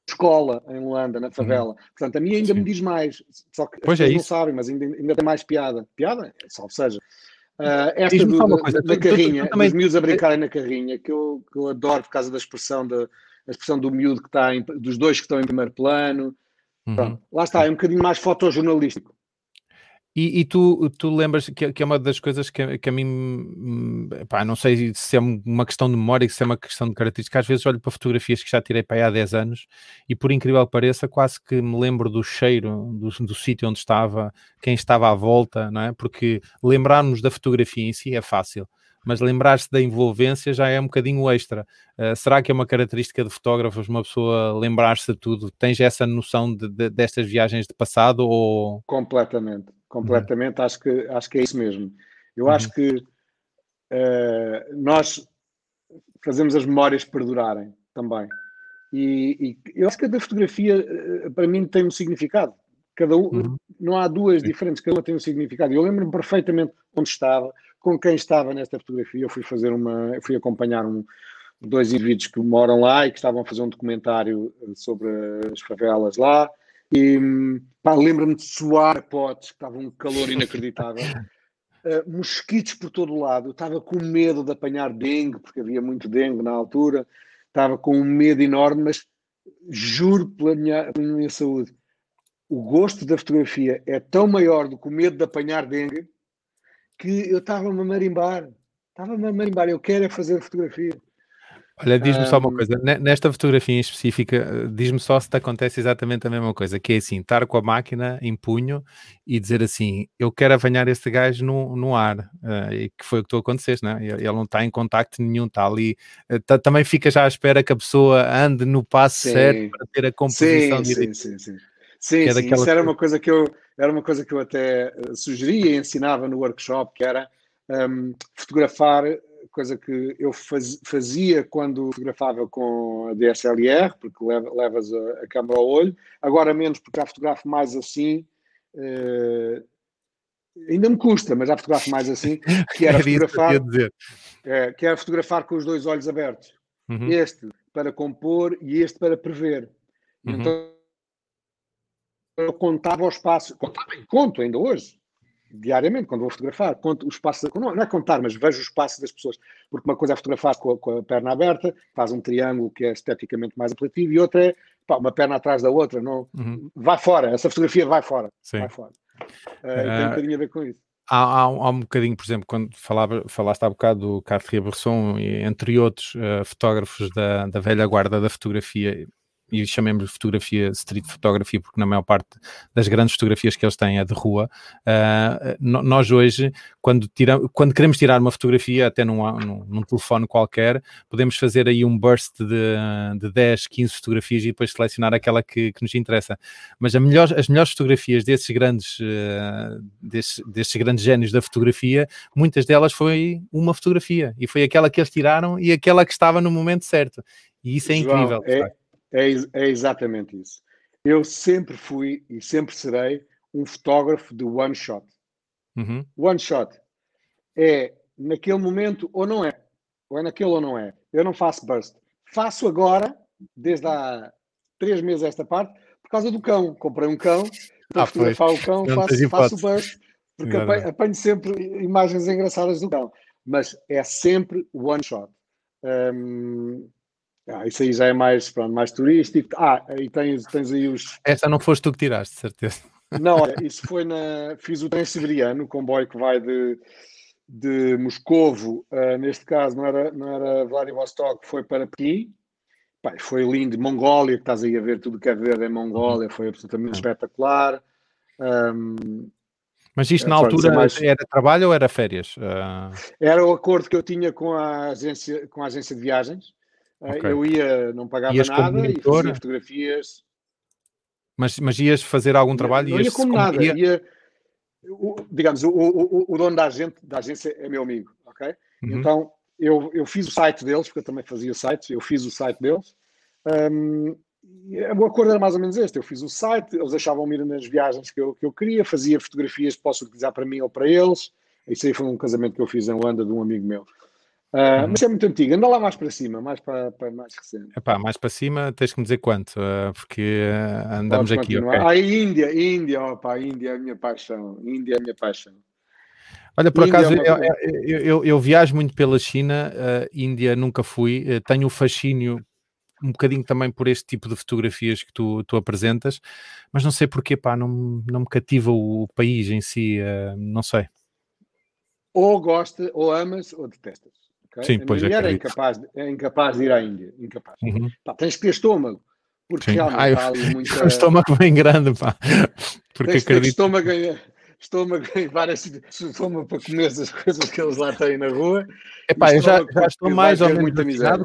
escola em Luanda, na favela. Uhum. Portanto, a mim ainda Sim. me diz mais. Só que pois as é não sabem, mas ainda, ainda tem mais piada. Piada? Salve seja. Uh, esta do, da, coisa, da, carrinha, tu, tu, tu dos miúdos a brincarem na carrinha, que eu, que eu adoro por causa da expressão, a expressão do miúdo que está em, dos dois que estão em primeiro plano. Uhum. lá está, é um bocadinho mais fotojornalístico. E, e, tu, tu lembras que, que, é uma das coisas que, que a mim, pá, não sei se é uma questão de memória, se é uma questão de característica, às vezes olho para fotografias que já tirei para aí há 10 anos e por incrível que pareça, quase que me lembro do cheiro do, do sítio onde estava, quem estava à volta, não é? Porque lembrarmos da fotografia em si é fácil, mas lembrar-se da envolvência já é um bocadinho extra. Uh, será que é uma característica de fotógrafos uma pessoa lembrar-se de tudo? Tens essa noção de, de, destas viagens de passado ou... Completamente, completamente, uhum. acho, que, acho que é isso mesmo. Eu uhum. acho que uh, nós fazemos as memórias perdurarem também. E, e, eu acho que a da fotografia, eh, para mim, tem um significado. Cada um, uhum. não há duas diferentes, cada uma tem um significado. Eu lembro-me perfeitamente onde estava, com quem estava nesta fotografia. Eu fui fazer uma, fui acompanhar um, dois indivíduos que moram lá e que estavam a fazer um documentário eh, sobre as favelas lá. E lembro-me de suar potes, que estava um calor inacreditável. Uh, mosquitos por todo o lado. Eu estava com medo de apanhar dengue, porque havia muito dengue na altura. Estava com um medo enorme, mas juro pela minha, pela minha saúde, o gosto da fotografia é tão maior do que o medo de apanhar dengue que eu estava-me a marimbar. Estava-me a marimbar. Eu quero é fazer fotografia. Olha, diz-me só uma coisa, nesta fotografia em específica, diz-me só se te acontece exatamente a mesma coisa, que é assim, estar com a máquina em punho e dizer assim, eu quero apanhar este gajo no, no ar, uh, e que foi o que tu aconteceste, né? ele não está em contacto nenhum, está ali, uh, também fica já à espera que a pessoa ande no passo sim. certo para ter a composição sim, direita. Sim, sim, sim. Sim, é sim isso era uma coisa que eu era uma coisa que eu até eh, sugeria e ensinava no workshop, que era um, fotografar, coisa que eu faz, fazia quando fotografava com a DSLR, porque levas a, a, câmera ao olho, agora menos porque já fotografo mais assim, uh, ainda me custa, mas já fotografo mais assim, que era fotografar, é, que era fotografar com os dois olhos abertos. Uhum. Este para compor e este para prever. Uhum. Então eu contava o espaço, contava e conto ainda hoje, diariamente, quando vou fotografar, conto o espaço, não, não é contar, mas vejo o espaço das pessoas, porque uma coisa é fotografar com a, com a perna aberta, faz um triângulo que é esteticamente mais apelativo, e outra é pá, uma perna atrás da outra, não, uhum. vai fora, essa fotografia vai fora, Sim. vai fora. Uh, uh, tem um bocadinho a ver com isso. Há, há, há, um bocadinho, por exemplo, quando falava, falaste há bocado do Cartier-Bresson, entre outros uh, fotógrafos da, da velha guarda da fotografia, e chamemos de fotografia, street photography, porque na maior parte das grandes fotografias que eles têm é de rua. Uh, nós hoje, quando, tira, quando queremos tirar uma fotografia, até num, num, num, telefone qualquer, podemos fazer aí um burst de, de 10, 15 fotografias e depois selecionar aquela que, que nos interessa. Mas melhor, as melhores fotografias desses grandes, uh, desses, desses grandes génios da fotografia, muitas delas foi uma fotografia e foi aquela que eles tiraram e aquela que estava no momento certo. E isso é João, incrível. É, é, é exatamente isso. Eu sempre fui e sempre serei um fotógrafo de one shot. Uhum. One shot. É naquele momento ou não é. Ou é naquele ou não é. Eu não faço burst. Faço agora, desde há três meses esta parte, por causa do cão. Comprei um cão, ah, fotografar o cão, faço, faço burst, porque apanho, apanho, sempre imagens engraçadas do cão. Mas é sempre one shot. Um, ah, isso aí já é mais, pronto, mais turístico. Ah, e tens, tens aí os. Essa não foste tu que tiraste, certeza. Não, olha, isso foi na. Fiz o trem siberiano, o comboio que vai de, de Moscovo, uh, neste caso não era, não era Vladivostok, foi para Pequim. Pai, foi lindo. Mongólia, que estás aí a ver tudo que é verde em Mongólia, foi absolutamente espetacular. Um, mas isto na altura mais... era trabalho ou era férias? Uh... Era o acordo que eu tinha com a agência, com a agência de viagens. Okay. Eu ia, não pagava ias nada e fazia fotografias. Mas, mas ias fazer algum trabalho? Não, não ia como nada. Ia, o, digamos, o, o, o, dono da, agente, da agência é meu amigo, ok? Uhum. Então eu, eu fiz o site deles, porque eu também fazia sites, eu fiz o site deles um, o acordo era mais ou menos este. Eu fiz o site, eles deixavam-me ir nas viagens que eu, que eu queria, fazia fotografias que posso utilizar para mim ou para eles. Isso aí foi um casamento que eu fiz em Holanda de um amigo meu. Uh. Mas é muito antigo, anda lá mais para cima, mais para, para mais recente. Epá, mais para cima tens que me dizer quanto, uh, porque uh, andamos aqui. Okay. Ah, Índia, Índia, opa, Índia é a minha paixão. Índia é a minha paixão. Olha, por Índia acaso, é uma... eu, eu, eu, eu, viajo muito pela China, Índia nunca fui, tenho o fascínio um bocadinho também por este tipo de fotografias que tu, tu apresentas, mas não sei porquê, pá, não, não me cativa o país em si, não sei. Ou gosta, ou amas, ou detestas. Okay? Sim, a pois mulher é incapaz, é incapaz de ir à Índia. Incapaz. Uhum. Pá, tens que ter estômago. Porque Sim. realmente Ai, ali muita... O estômago bem grande, pá. Porque tens, acredito... estômago, estômago em várias estômago para comer as coisas que eles lá têm na rua. Epá, eu já, já estou mais ou menos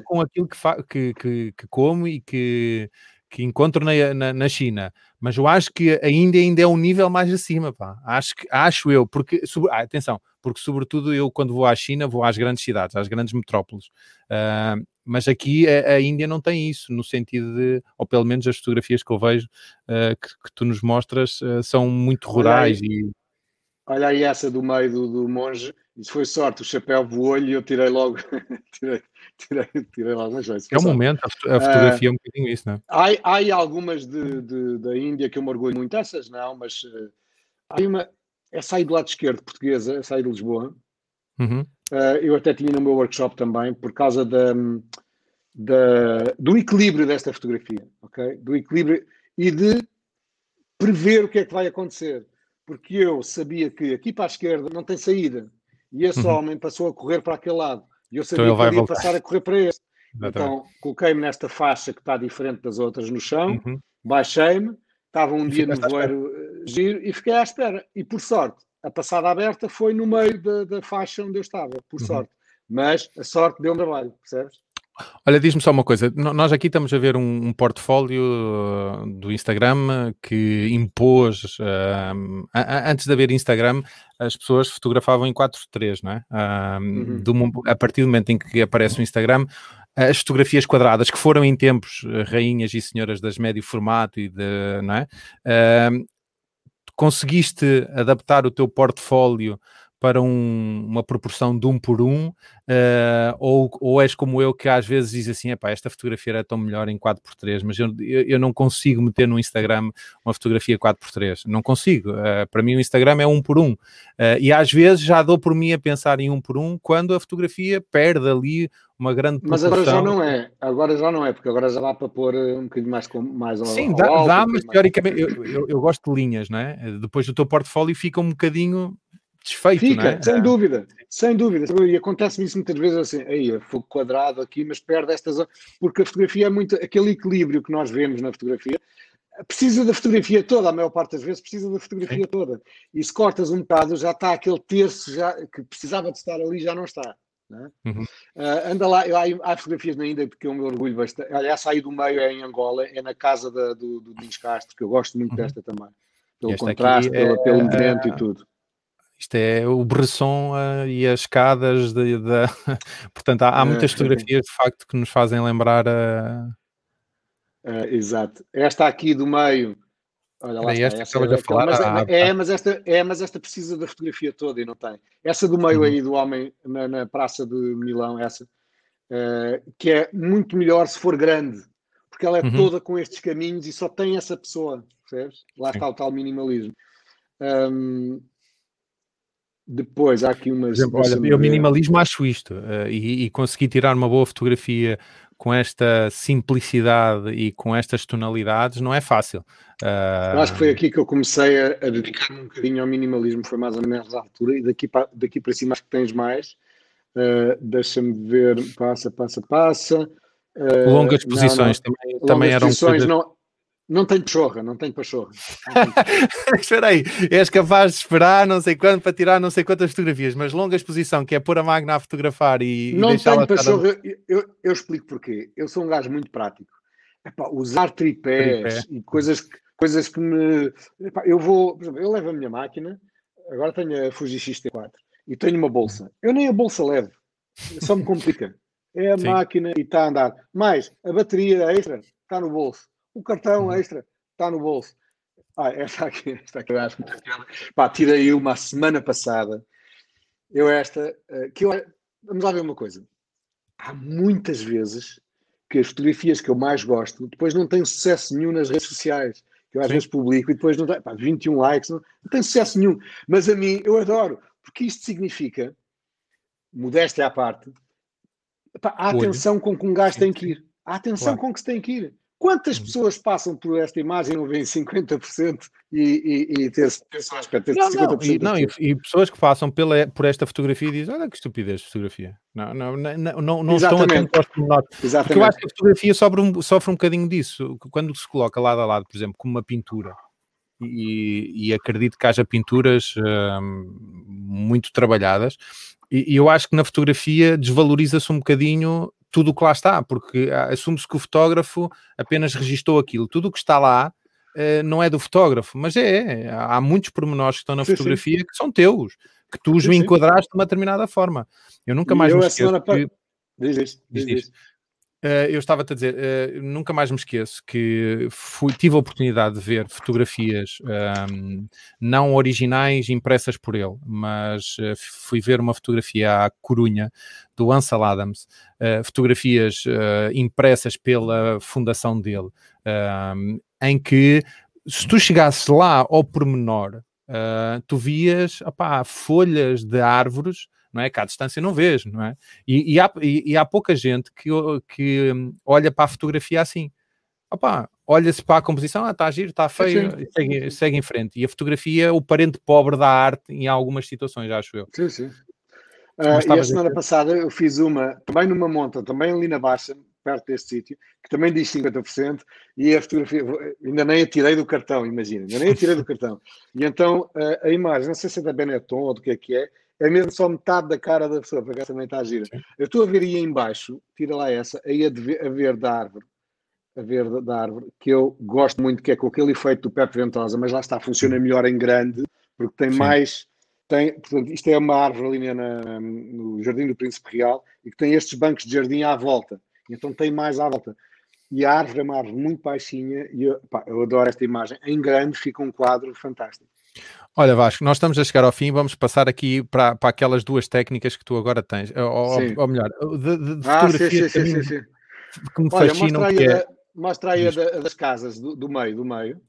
com aquilo que, fa... que, que, que como e que que encontro na, na, na, China, mas eu acho que a Índia ainda é um nível mais acima, pá. Acho, que, acho eu, porque, sobre, ah, atenção, porque sobretudo eu quando vou à China vou às grandes cidades, às grandes metrópoles, uh, mas aqui a, a, Índia não tem isso, no sentido de, ou pelo menos as fotografias que eu vejo uh, que, que, tu nos mostras uh, são muito rurais olha aí, e... Olha aí essa do meio do, do monge, isso foi sorte, o chapéu voou-lhe e eu tirei logo, tirei, tirei, tirei logo mas É o momento, a fotografia uh, é um bocadinho isso, não é? Há, há algumas de, de, da Índia que eu me orgulho muito, essas não, mas uh, há uma, essa aí do lado esquerdo portuguesa, essa aí de Lisboa, uhum. uh, eu até tinha no meu workshop também, por causa da, da, do equilíbrio desta fotografia, ok? Do equilíbrio e de prever o que é que vai acontecer. Porque eu sabia que aqui para a esquerda não tem saída e esse uhum. homem passou a correr para aquele lado. E eu então sabia então que ele ia passar a correr para este. Então coloquei-me nesta faixa que está diferente das outras no chão, uhum. baixei-me, estava um e dia no voeiro eh, giro e fiquei à espera. E por sorte, a passada aberta foi no meio da, da faixa onde eu estava, por uhum. sorte. Mas a sorte deu um trabalho, percebes? Olha, diz-me só uma coisa. Nós aqui estamos a ver um, um portfólio uh, do Instagram que impôs, antes de haver Instagram, as pessoas fotografavam em 4:3, não é? Uh, uhum. do, a partir do momento em que aparece o Instagram, as fotografias quadradas, que foram em tempos uh, rainhas e senhoras das médio formato e de, não é? Conseguiste adaptar o teu portfólio para um, uma proporção de um por um, uh, ou, ou és como eu que às vezes diz assim, esta fotografia era tão melhor em 4x3, mas eu, eu, eu, não consigo meter no Instagram uma fotografia 4x3, não consigo, uh, para mim o Instagram é um por um, uh, e às vezes já dou por mim a pensar em um por um, quando a fotografia perde ali uma grande proporção. Mas agora já não é, agora já não é, porque agora já dá para pôr um bocadinho mais, com, mais ao, Sim, dá, alto, dá mas teoricamente, eu, eu, eu, gosto de linhas, não é? Depois do teu portfólio fica um bocadinho desfeito, Fica, é? sem dúvida, sem dúvida. E acontece-me isso muitas vezes assim, aí, fogo quadrado aqui, mas perde esta zona, porque a fotografia é muito, aquele equilíbrio que nós vemos na fotografia, precisa da fotografia toda, a maior parte das vezes precisa da fotografia Sim. toda. E se cortas um bocado, já está aquele terço já, que precisava de estar ali, já não está. Não é? uhum. uh, anda lá, há, há, fotografias na Índia porque eu me orgulho bastante. Olha, essa aí do meio é em Angola, é na casa da, do, do Dins Castro, que eu gosto muito uhum. desta também. Pelo contraste, pelo, é, pelo movimento e tudo. Isto é o Bresson uh, e as escadas. De, de... Portanto, há, há, muitas fotografias de facto que nos fazem lembrar a. Uh, exato. Esta aqui do meio. Olha lá, esta essa, que é, a falar. Mas, ah, é, mas esta, é, mas esta precisa da fotografia toda e não tem. Essa do meio uhum. aí do homem na, na, Praça de Milão, essa, uh, que é muito melhor se for grande, porque ela é uhum. toda com estes caminhos e só tem essa pessoa, percebes? Lá Sim. está o tal minimalismo. Um, depois há aqui umas. Exemplo, olha, eu minimalismo acho isto uh, e, e consegui tirar uma boa fotografia com esta simplicidade e com estas tonalidades não é fácil. Uh... Acho que foi aqui que eu comecei a, a dedicar-me um bocadinho ao minimalismo, foi mais ou menos à altura, e daqui para, daqui para cima acho que tens mais. Uh, Deixa-me ver, passa, passa, passa. Uh, longas posições não, não. também, longas também eram. Posições, não, não tem pachorra, não tem pachorra. Espera aí, és capaz de esperar não sei quanto para tirar não sei quantas fotografias, mas longa exposição, que é pôr a máquina a fotografar e. Não e tem pachorra, a... eu, eu, explico porquê. Eu sou um gajo muito prático. Epá, usar tripés Tripé. e coisas que, coisas que me. Epá, eu vou, por exemplo, eu levo a minha máquina, agora tenho a Fuji X-T4 e tenho uma bolsa. Eu nem a bolsa levo, só me complica. É a Sim. máquina e está a andar. Mais a bateria extra está no bolso o cartão uhum. extra está no bolso. Ah, esta aqui, esta aqui eu acho muito Pá, tirei uma a semana passada. Eu esta, eh, que eu, vamos lá ver uma coisa. Há muitas vezes que as fotografias que eu mais gosto depois não têm sucesso nenhum nas redes sociais. Que eu às Sim. vezes publico e depois não tem, pá, 21 likes, não, não tem sucesso nenhum. Mas a mim, eu adoro, porque isto significa, modéstia à parte, pá, a atenção com que um gajo tem que ir. A atenção claro. com que se tem que ir. Quantas uhum. pessoas passam por esta imagem e não veem 50% e, e, e ter, só aspecto? Não, não, e, não e, e, pessoas que passam pela, por esta fotografia e dizem: Olha que estupidez de fotografia. Não, não, não, não, não estão atentos aos pormenores. Porque eu acho que a fotografia sofre um, sofre um bocadinho disso. Quando se coloca lado a lado, por exemplo, como uma pintura, e, e acredito que haja pinturas hum, muito trabalhadas, e, e eu acho que na fotografia desvaloriza-se um bocadinho tudo o que lá está, porque ah, assume-se que o fotógrafo apenas registou aquilo. Tudo o que está lá uh, não é do fotógrafo, mas é. é. Há muitos pormenores que estão na sim, fotografia sim. que são teus, que tu os sim, enquadraste de uma determinada forma. Eu nunca mais eu me esqueço. Que... Diz isto, diz, diz. Uh, eu estava-te a dizer, uh, nunca mais me esqueço que fui, tive a oportunidade de ver fotografias um, ehm, não originais impressas por ele, mas uh, fui ver uma fotografia à Corunha do Ansel Adams, fotografias impressas pela fundação dele, ehm, em que se tu chegasses lá ao pormenor, tu vias opá, folhas de árvores não é? Que à distância não vês, não é? E, e, há, e, e há pouca gente que, que hum, olha para a fotografia assim. Opa, olha-se para a composição, ah, está a giro, está feio, segue, segue, em frente. E a fotografia é o parente pobre da arte em algumas situações, acho eu. Sim, sim. Uh, e a semana passada eu fiz uma, também numa monta, também ali na Baixa, perto deste sítio, que também diz 50%, e a fotografia, ainda nem a tirei do cartão, imagina, ainda nem a tirei do cartão. E então a, a imagem, não sei se é da Benetton ou do que é que é, é mesmo só metade da cara da pessoa, porque também está a gira. Eu estou a ver aí embaixo, tira lá essa, aí a, de, a ver da árvore, a ver da, da, árvore, que eu gosto muito, que é com aquele efeito do Pepe Ventosa, mas lá está, funciona melhor em grande, porque tem Sim. mais. Tem, portanto, isto é uma árvore ali na, no Jardim do Príncipe Real e que tem estes bancos de jardim à volta. Então tem mais à volta. E a árvore é uma árvore muito baixinha e eu, pá, eu adoro esta imagem. Em grande fica um quadro fantástico. Olha, Vasco, nós estamos a chegar ao fim, vamos passar aqui para, para aquelas duas técnicas que tu agora tens, ou, ou melhor, de, de, de ah, fotografia sim, sim, sim, que me Olha, fascinam. Que é... Mostra aí a, das casas, do, do, meio, do meio.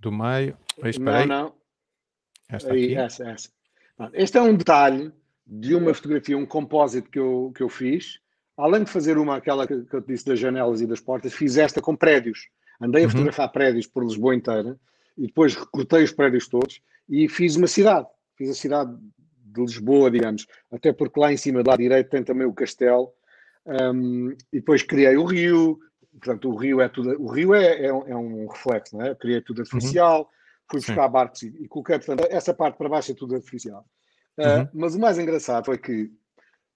Do meio, não, não. Esta aí, aqui. Essa, essa. Este é um detalhe de uma fotografia, um compósito que eu, que eu fiz. Além de fazer uma, aquela que, que eu te disse das janelas e das portas, fiz esta com prédios. Andei a uhum. fotografar prédios por Lisboa inteira e depois recortei os prédios todos e fiz uma cidade. Fiz a cidade de Lisboa, digamos, até porque lá em cima, do lado direito, tem também o castelo. Um, e depois criei o rio, portanto, o rio é tudo, o rio é, é, um, é um reflexo, não é? Criei tudo uhum. artificial, uhum. fui buscar Sim. barcos e, e, coloquei, portanto, essa parte para baixo é tudo artificial. Uh, uhum. Mas o mais engraçado foi que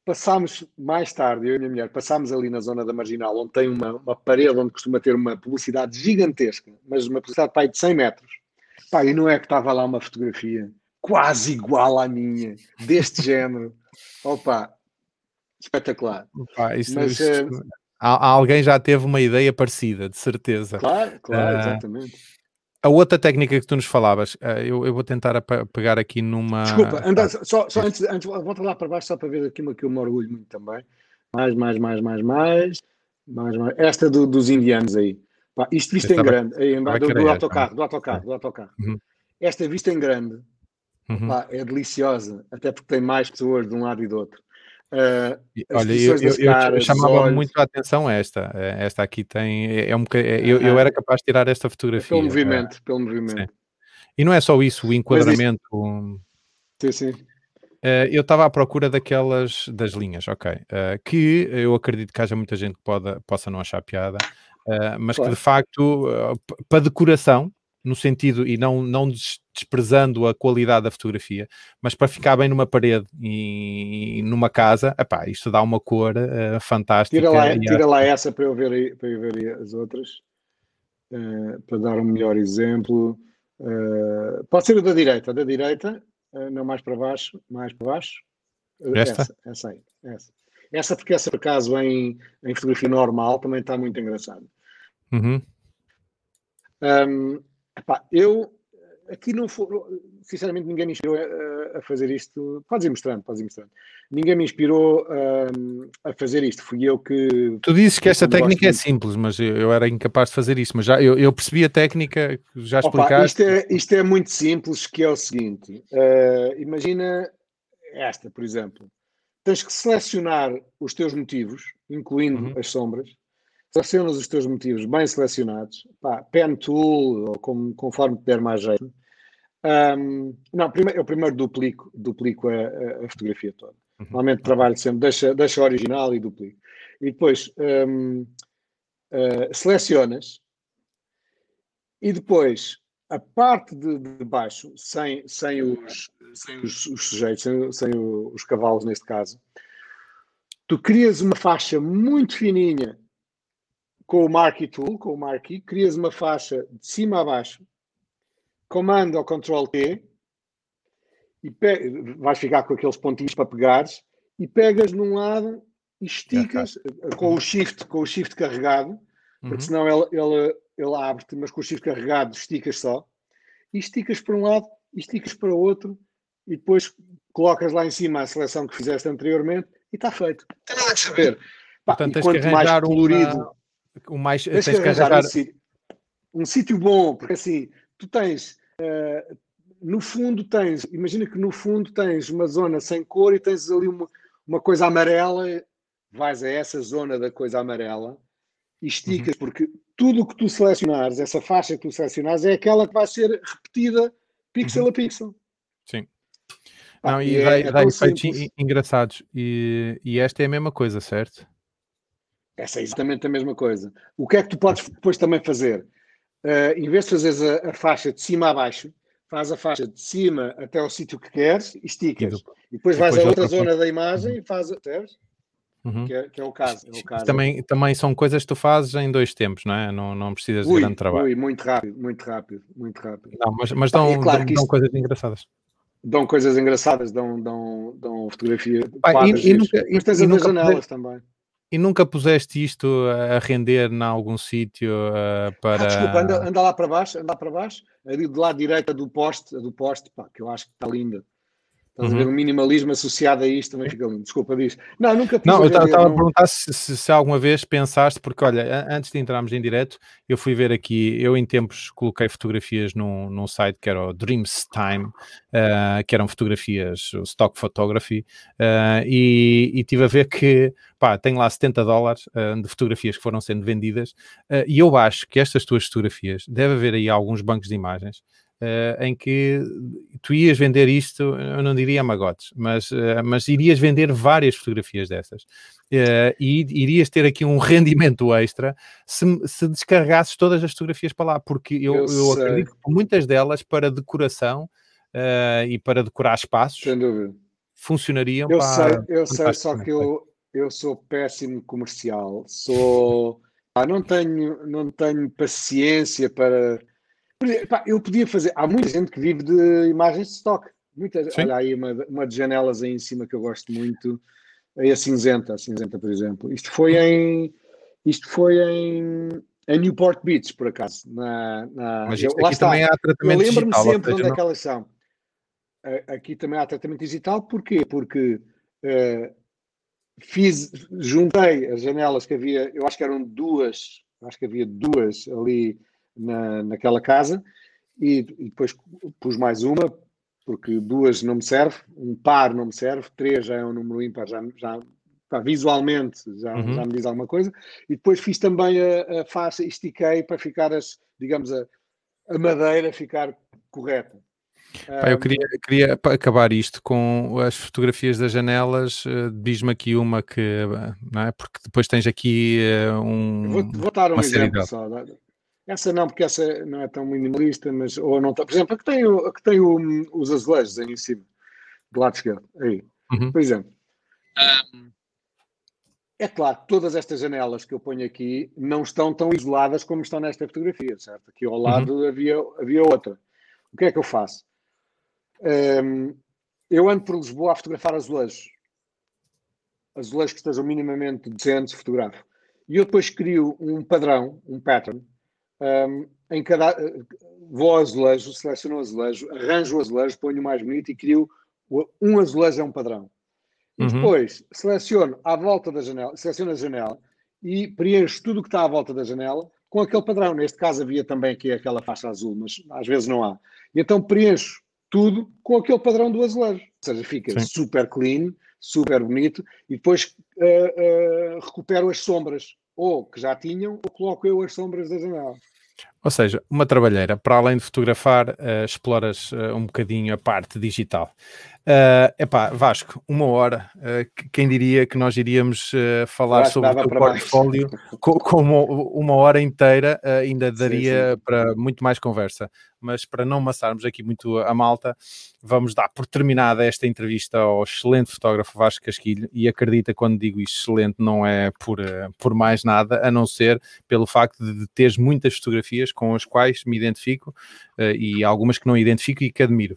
passámos mais tarde, eu e a minha mulher, passámos ali na zona da Marginal, onde tem uma, uma parede onde costuma ter uma publicidade gigantesca, mas uma publicidade pai, de 100 metros. Pá, e não é que estava lá uma fotografia quase igual à minha, deste género. Opa, espetacular. Opa, isso, Mas, isso, uh, alguém já teve uma ideia parecida, de certeza. Claro, claro, uh, exatamente. A outra técnica que tu nos falavas, uh, eu, eu, vou tentar pegar aqui numa. Desculpa, anda, só, só antes, antes, volta lá para baixo só para ver aqui uma que eu me orgulho muito também. Mais, mais, mais, mais, mais. mais, mais. Esta do, dos indianos aí. Pá, isto visto em grande, aí, do, do, autocarro, do autocarro, do autocarro. Uhum. Esta vista em grande uhum. pá, é deliciosa, até porque tem mais pessoas de um lado e do outro. Uh, Olha, eu, eu, caras, eu, chamava olhos... muito a atenção esta. Eh, esta aqui tem. É, é um, é, eu, eu era capaz de tirar esta fotografia. Pelo movimento, pelo movimento. Sim. E não é só isso, o enquadramento. Sim, sim. Uh, eu estava à procura daquelas das linhas, ok. Uh, que eu acredito que haja muita gente que pode, possa não achar piada, Uh, mas claro. que de facto, uh, para decoração, no sentido, e não, não desprezando a qualidade da fotografia, mas para ficar bem numa parede e, e numa casa, epá, isto dá uma cor uh, fantástica. Tira lá, tira lá essa para eu ver, para eu ver as outras, para dar um melhor exemplo. pode ser a da direita, da direita, não mais para baixo, mais para baixo. Esta? Essa, essa aí, essa. Essa porque essa por acaso em, em fotografia normal também está muito engraçado. Uhum. Um, epá, eu aqui não foi, sinceramente, ninguém me inspirou a, a, fazer isto. Podes ir mostrando, podes ir mostrando. Ninguém me inspirou um, a fazer isto. Fui eu que. Tu dizes que esta técnica é simples, mas eu, eu, era incapaz de fazer isso. Mas já eu, eu percebi a técnica, já explicaste. Isto é, isto é muito simples, que é o seguinte: uh, imagina esta, por exemplo. Tens que selecionar os teus motivos, incluindo uhum. as sombras, selecionas os teus motivos bem selecionados, pá, pen tool, ou como, conforme te der mais jeito. Um, não, primeiro, eu primeiro duplico, duplico a, a, fotografia toda. Uhum. Normalmente trabalho sempre, deixa, deixa original e duplico. E depois um, uh, ah, selecionas e depois a parte de, de baixo, sem, sem, os, sem os, os sujeitos, sem, sem os cavalos neste caso, tu crias uma faixa muito fininha com o Marquee Tool, com o Marquee, crias uma faixa de cima a baixo, comando ou Ctrl T, e vais ficar com aqueles pontinhos para pegares, e pegas num lado e esticas com o shift, com o shift carregado, porque uhum. senão ele, ele, ele abre-te, mas com o shift carregado esticas só, e esticas para um lado, e esticas para o outro, e depois colocas lá em cima a seleção que fizeste anteriormente e está feito. Não tem nada a saber. Portanto, quanto mais colorido, uma o mais tens, tens que arranjar, um sítio bom, porque assim, tu tens uh, no fundo tens, imagina que no fundo tens uma zona sem cor e tens ali uma, uma coisa amarela, vais a essa zona da coisa amarela e esticas, uhum. porque tudo o que tu selecionares, essa faixa que tu selecionares, é aquela que vai ser repetida pixel uhum. a pixel. Sim. Não, e, e dá, é, dá é efeitos engraçados. E, e esta é a mesma coisa, certo? Essa é exatamente a mesma coisa. O que é que tu podes depois também fazer? Uh, em vez de fazeres a, a, faixa de cima a baixo, faz a faixa de cima até ao sítio que queres e esticas. E depois vais a outra zona da imagem e faz, Uhum. Que, é, que, é, o caso. É o caso. Também, também são coisas que tu fazes em dois tempos, não é? Não, não precisas ui, de grande trabalho. Ui, muito rápido, muito rápido, muito rápido. Não, mas, mas dão, claro dão, dão coisas engraçadas. Dão coisas engraçadas, dão, dão, dão fotografia. E, e, nunca, mas tens e, as janelas também. E nunca puseste isto a render em algum sítio uh, para. Ah, desculpa, anda, anda, lá para baixo, anda lá para baixo, ali do lado direita do poste, do poste, pá, que eu acho que está linda. Estás uhum. a ver? O minimalismo associado a isto também fica lindo. Desculpa, diz. Não, nunca Não, eu estava a perguntar se, se, se, alguma vez pensaste, porque olha, antes de entrarmos em direto, eu fui ver aqui, eu em tempos coloquei fotografias num, num site que era o Dreams Time, uh, que eram fotografias, stock photography, uh, e, e tive a ver que, pá, tenho lá 70 dólares uh, de fotografias que foram sendo vendidas, e eu acho que estas tuas fotografias, deve haver aí alguns bancos de imagens, Uh, em que tu ias vender isto, eu não diria magotes, mas, uh, mas irias vender várias fotografias dessas uh, e irias ter aqui um rendimento extra se, se descarregasses todas as fotografias para lá, porque eu, eu, eu acredito que muitas delas para decoração e para decorar espaços funcionariam. Eu sei, eu sei, só que eu, eu sou péssimo comercial, sou. Ah, não tenho, não tenho paciência para eu podia fazer. Há muita gente que vive de imagens de stock. Muita, olha aí uma, uma de janelas aí em cima que eu gosto muito. Aí a cinzenta, a cinzenta, por exemplo. Isto foi em. Isto foi em, em Newport Beach, por acaso. Na, na, Mas isto, eu, aqui também há tratamento Eu lembro-me sempre onde é que elas são. Aqui também há tratamento digital, porquê? Porque uh, fiz, juntei as janelas que havia, eu acho que eram duas, acho que havia duas ali na, naquela casa e, e, depois pus mais uma, porque duas não me serve, um par não me serve, três já é um número ímpar, já, já visualmente já, uhum. já me diz alguma coisa, e depois fiz também a, a faixa, estiquei para ficar as, digamos, a, a madeira ficar correta. Pá, eu queria, queria acabar isto com as fotografias das janelas. Uh, Diz-me aqui uma que, não é? Porque depois tens aqui uh, um. Vou, vou dar um exemplo só. Essa não, porque essa não é tão minimalista, mas ou não está. Por exemplo, a que tem, a que tem o, os azulejos aí em cima, do lado esquerdo, aí. Uhum. Por exemplo. Um, é claro todas estas janelas que eu ponho aqui não estão tão isoladas como estão nesta fotografia, certo? Aqui ao lado uhum. havia, havia outra. O que é que eu faço? Um, eu ando por Lisboa a fotografar azulejos. Azulejos que estejam minimamente decentes, fotografo. E eu depois crio um padrão, um pattern, um, em cada. Vou ao azulejo, seleciono o azulejo, arranjo o azulejo, ponho o mais bonito e crio um azulejo é um padrão. E uhum. depois seleciono à volta da janela, seleciono a janela e preencho tudo o que está à volta da janela com aquele padrão. Neste caso havia também aqui aquela faixa azul, mas às vezes não há. E então preencho tudo com aquele padrão do azulejo. Ou seja, fica Sim. super clean, super bonito, e depois uh, uh, recupero as sombras, ou que já tinham, ou coloco eu as sombras da janela. Ou seja, uma trabalheira, para além de fotografar, uh, exploras um bocadinho a parte digital. Uh, epá, Vasco, uma hora. Uh, quem diria que nós iríamos uh, falar sobre o teu portfólio com, com uma, hora inteira, uh, ainda daria sim, sim. para muito mais conversa. Mas para não amassarmos aqui muito a malta, vamos dar por terminada esta entrevista ao excelente fotógrafo Vasco Casquilho. E acredita, quando digo excelente, não é por, por mais nada, a não ser pelo facto de teres muitas fotografias com as quais me identifico e algumas que não identifico e que admiro.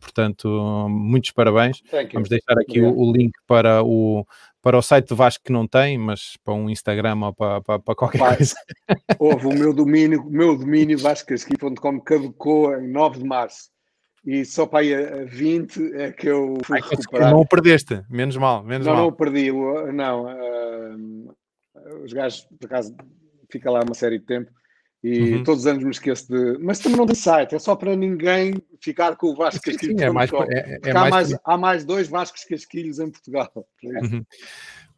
portanto, muito muitos parabéns. Vamos deixar aqui o, o, link para o, para o site do Vasco que não tem, mas para um Instagram ou para, para, para qualquer Vai. coisa. Houve o meu domínio, o meu domínio vascasqui.com caducou em 9 de março. E só para aí a 20 é que eu fui Ai, recuperar. Não o perdeste, menos mal, menos não, mal. Não, o perdi, não. Uh, os gajos, por acaso, fica lá uma série de tempo e uhum. todos os anos me esqueço de. Mas também não tem site, é só para ninguém ficar com o Vasco Casquilho. Sim, é mais, é, é há, mais, mais, há mais dois Vascos Casquilhos em Portugal. Uhum.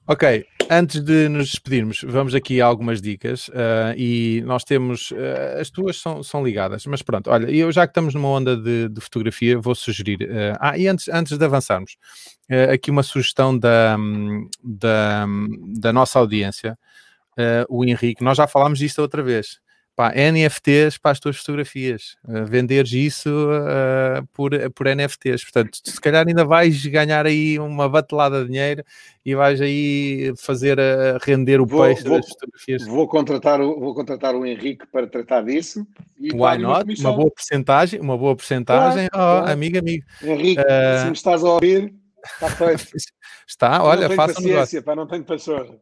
Ok, antes de nos despedirmos, vamos aqui a algumas dicas uh, e nós temos, uh, as tuas são, são ligadas, mas pronto, olha, eu já que estamos numa onda de, de fotografia, vou sugerir, uh, ah, e antes, antes de avançarmos, aqui uma sugestão da, da, da nossa audiência, o Henrique, nós já falámos disto outra vez, pá, NFTs para as tuas fotografias, uh, venderes isso uh, por, por NFTs. Portanto, se calhar ainda vais ganhar aí uma batelada de dinheiro e vais aí fazer uh, render o vou, peixe vou, das fotografias. Vou contratar, o, vou contratar o Henrique para tratar disso. E Why not? Uma boa porcentagem, uma boa porcentagem. Claro, oh, claro. amigo, amigo. Henrique, se me estás a ouvir, está feito. Está, olha, faça negócio. Pá, não tenho paixão.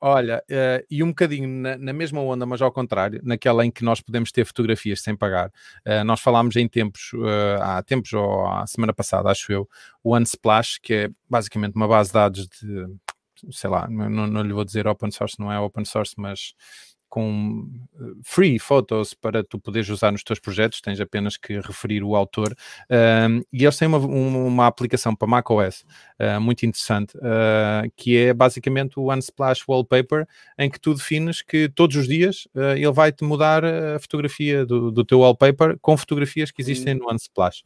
Olha, uh, e um bocadinho na, na, mesma onda, mas ao contrário, naquela em que nós podemos ter fotografias sem pagar. Uh, nós falámos em tempos, uh, há tempos ou a semana passada, acho eu, o Unsplash, que é basicamente uma base de dados de, sei lá, não, não lhe vou dizer open source, não é open source, mas com eh, free photos para tu poderes usar nos teus projetos, tens apenas que referir o autor. e eles têm uma, uma aplicação para macOS uh, muito interessante, uh, que é basicamente o Unsplash Wallpaper, em que tu defines que todos os dias uh, ele vai-te mudar a fotografia do, do, teu wallpaper com fotografias que existem no Unsplash.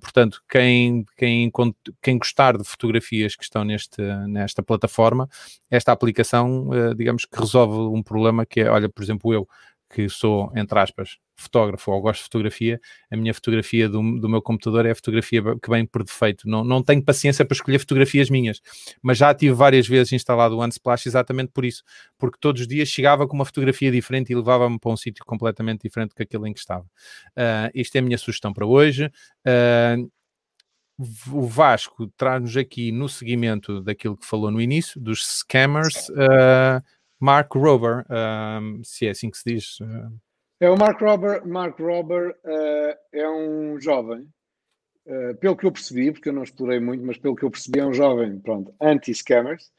portanto, quem, quem, quem gostar de fotografias que estão neste, nesta plataforma, esta aplicação, digamos que resolve um problema que que é, olha, por exemplo, eu que sou, entre aspas, fotógrafo ou gosto de fotografia, a minha fotografia do, do meu computador é a fotografia que vem por defeito. Não, não tenho paciência para escolher fotografias minhas, mas já tive várias vezes instalado o Unsplash exatamente por isso, porque todos os dias chegava com uma fotografia diferente e levava-me para um sítio completamente diferente do que aquele em que estava. Uh, isto é a minha sugestão para hoje. Uh, o Vasco traz-nos aqui no seguimento daquilo que falou no início, dos scammers. Uh, Mark Rober, um, se é assim que se diz. Uh... É o Mark Rober. Mark Rober uh, é um jovem, uh, pelo que eu percebi, porque eu não explorei muito, mas pelo que eu percebi, é um jovem, pronto, anti-scammers,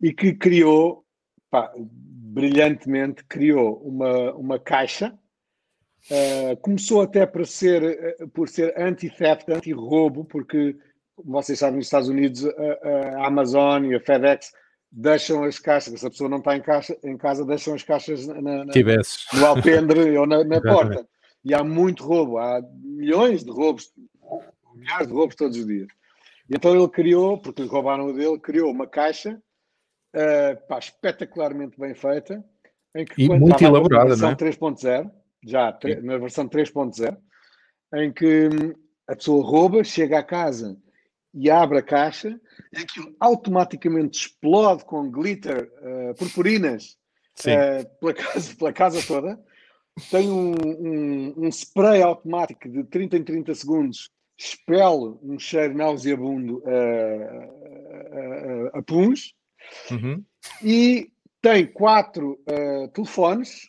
e que criou, pá, brilhantemente, criou uma, uma caixa. começou até por ser, por ser anti-theft, anti-roubo, porque, vocês sabem, nos Estados Unidos, a, a Amazon e a FedEx deixam as caixas, se a pessoa não está em, caixa, em casa, deixam as caixas na, na, no alpendre ou na, na porta. E há muito roubo, há milhões de roubos, milhares de roubos todos os dias. E então ele criou, porque lhe roubaram o dele, criou uma caixa uh, pá, espetacularmente bem feita, em que e muito elaborada, na versão é? 3.0, já na versão 3.0, em que hum, a pessoa rouba, chega à casa e abre a caixa, e aquilo automaticamente explode com glitter, uh, purpurinas, uh, pela, casa, pela casa toda. Tem um, um, um, spray automático de 30 em 30 segundos, expele um cheiro nauseabundo a, a, a puns. Uhum. E tem quatro uh, telefones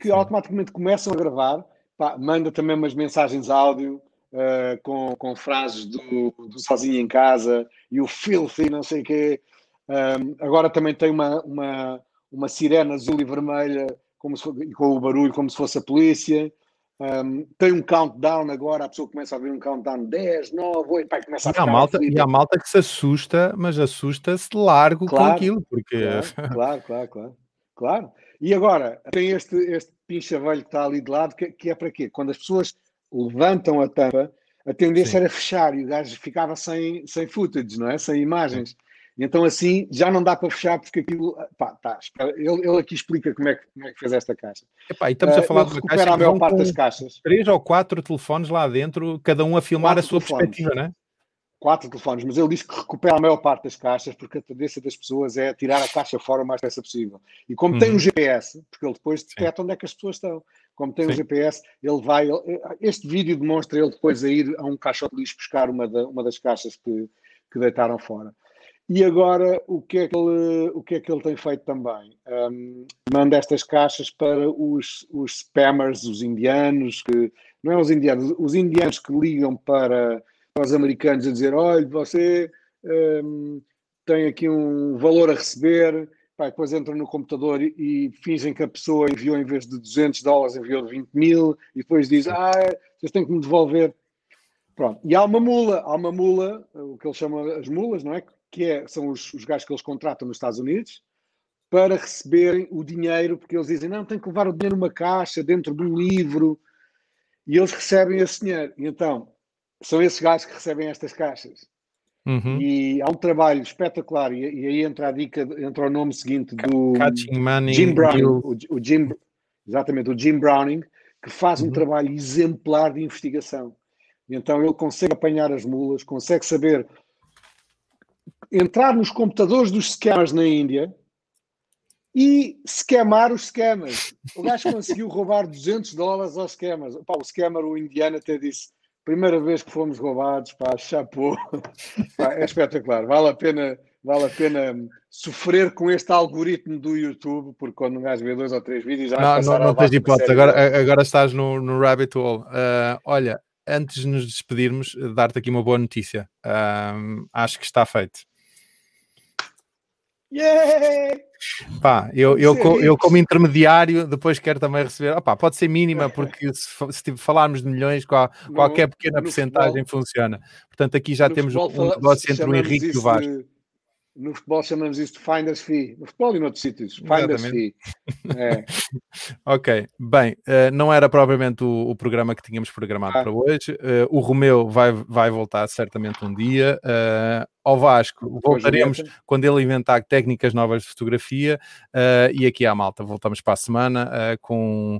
que automaticamente começam a gravar, pá, manda também umas mensagens áudio uh, com, com frases do, do, Sozinho em Casa e o Filthy, não sei o quê. Um, agora também tem uma, uma, uma sirene azul e vermelha como se, com o barulho como se fosse a polícia. Um, tem um countdown agora, a pessoa começa a ver um countdown 10, 9, 8, pai, começa a e, a malta, e a malta que se assusta, mas assusta-se largo claro, com aquilo, porque... Claro, claro, claro, claro, claro. E agora, tem este, este pincha velho que está ali de lado, que, que é para quê? Quando as pessoas levantam a tampa, a tendência Sim. era fechar e o gajo ficava sem, sem footage, não é? Sem imagens. E então assim já não dá para fechar porque aquilo. Pá, tá, ele, ele aqui explica como é, que, como é que fez esta caixa. Epá, e estamos a eh, falar de uma caixa a maior parte das caixas. Três ou quatro telefones lá dentro, cada um a filmar quatro a sua telefones. perspectiva, não é? Quatro telefones, mas ele disse que recupera a maior parte das caixas porque a tendência das pessoas é tirar a caixa fora o mais depressa possível. E como uhum. tem um GPS, porque ele depois detecta onde é que as pessoas estão, como tem Sim. um GPS, ele vai. Este vídeo demonstra ele depois a ir a um caixote de lixo buscar uma, da, uma das caixas que, que deitaram fora. E agora, o que é que ele, o que é que ele tem feito também? Um, manda estas caixas para os, os spammers, os indianos, que não é os indianos, os indianos que ligam para, para os americanos a dizer: olha, você um, tem aqui um valor a receber. Pá, depois entram no computador e, e, fingem que a pessoa enviou em vez de 200 dólares, enviou 20 mil, e depois diz: Ah, vocês têm que me devolver. Pronto. E há uma mula, há uma mula, o que eles chamam as mulas, não é? que é, são os, os gajos que eles contratam nos Estados Unidos para receberem o dinheiro, porque eles dizem, não, tem que levar o dinheiro numa caixa, dentro de um livro, e eles recebem esse dinheiro. E então, são esses gajos que recebem estas caixas. Uhum. E há um trabalho espetacular, e, e, aí entra a dica, entra o nome seguinte do Jim Browning, o, o, Jim, exatamente, o Jim Browning, que faz uhum. um trabalho exemplar de investigação. E então ele consegue apanhar as mulas, consegue saber entrar nos computadores dos scammers na Índia e scamar os scammers. O gajo conseguiu roubar 200 dólares aos scammers. Pá, o scammer, o indiano, até disse: primeira vez que fomos roubados, pá, chapou. Pá, é espetacular. Vale a pena. Vale a pena sofrer com este algoritmo do YouTube, porque quando um gajo vê dois ou três vídeos já não, não, não tens hipótese, agora, agora estás no, no rabbit hole. Uh, olha, antes de nos despedirmos, dar-te aqui uma boa notícia. Uh, acho que está feito. Yeah! Pá, eu, eu, eu, eu, como intermediário depois quero também receber, opá, pode ser mínima porque se, se falarmos de milhões qual, qualquer pequena porcentagem funciona. Funciona portanto aqui já temos um negócio entre o Henrique e o Vasco no futebol chamamos isto de finder's fee. No futebol e noutros sítios. Finder's Exatamente. fee. É. ok. Bem, uh, não era propriamente o, o, programa que tínhamos programado ah. para hoje. Uh, o Romeu vai, vai voltar certamente um dia. Uh, ao Vasco, voltaremos quando ele inventar técnicas novas de fotografia. e aqui à Malta, voltamos para a semana com.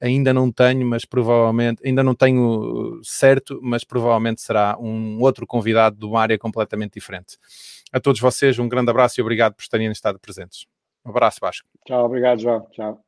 Ainda não tenho, mas provavelmente, ainda não tenho certo, mas provavelmente será um outro convidado de uma área completamente diferente a todos vocês um grande abraço e obrigado por terem estado presentes. Um abraço, Vasco. Tchau, obrigado, João. Tchau.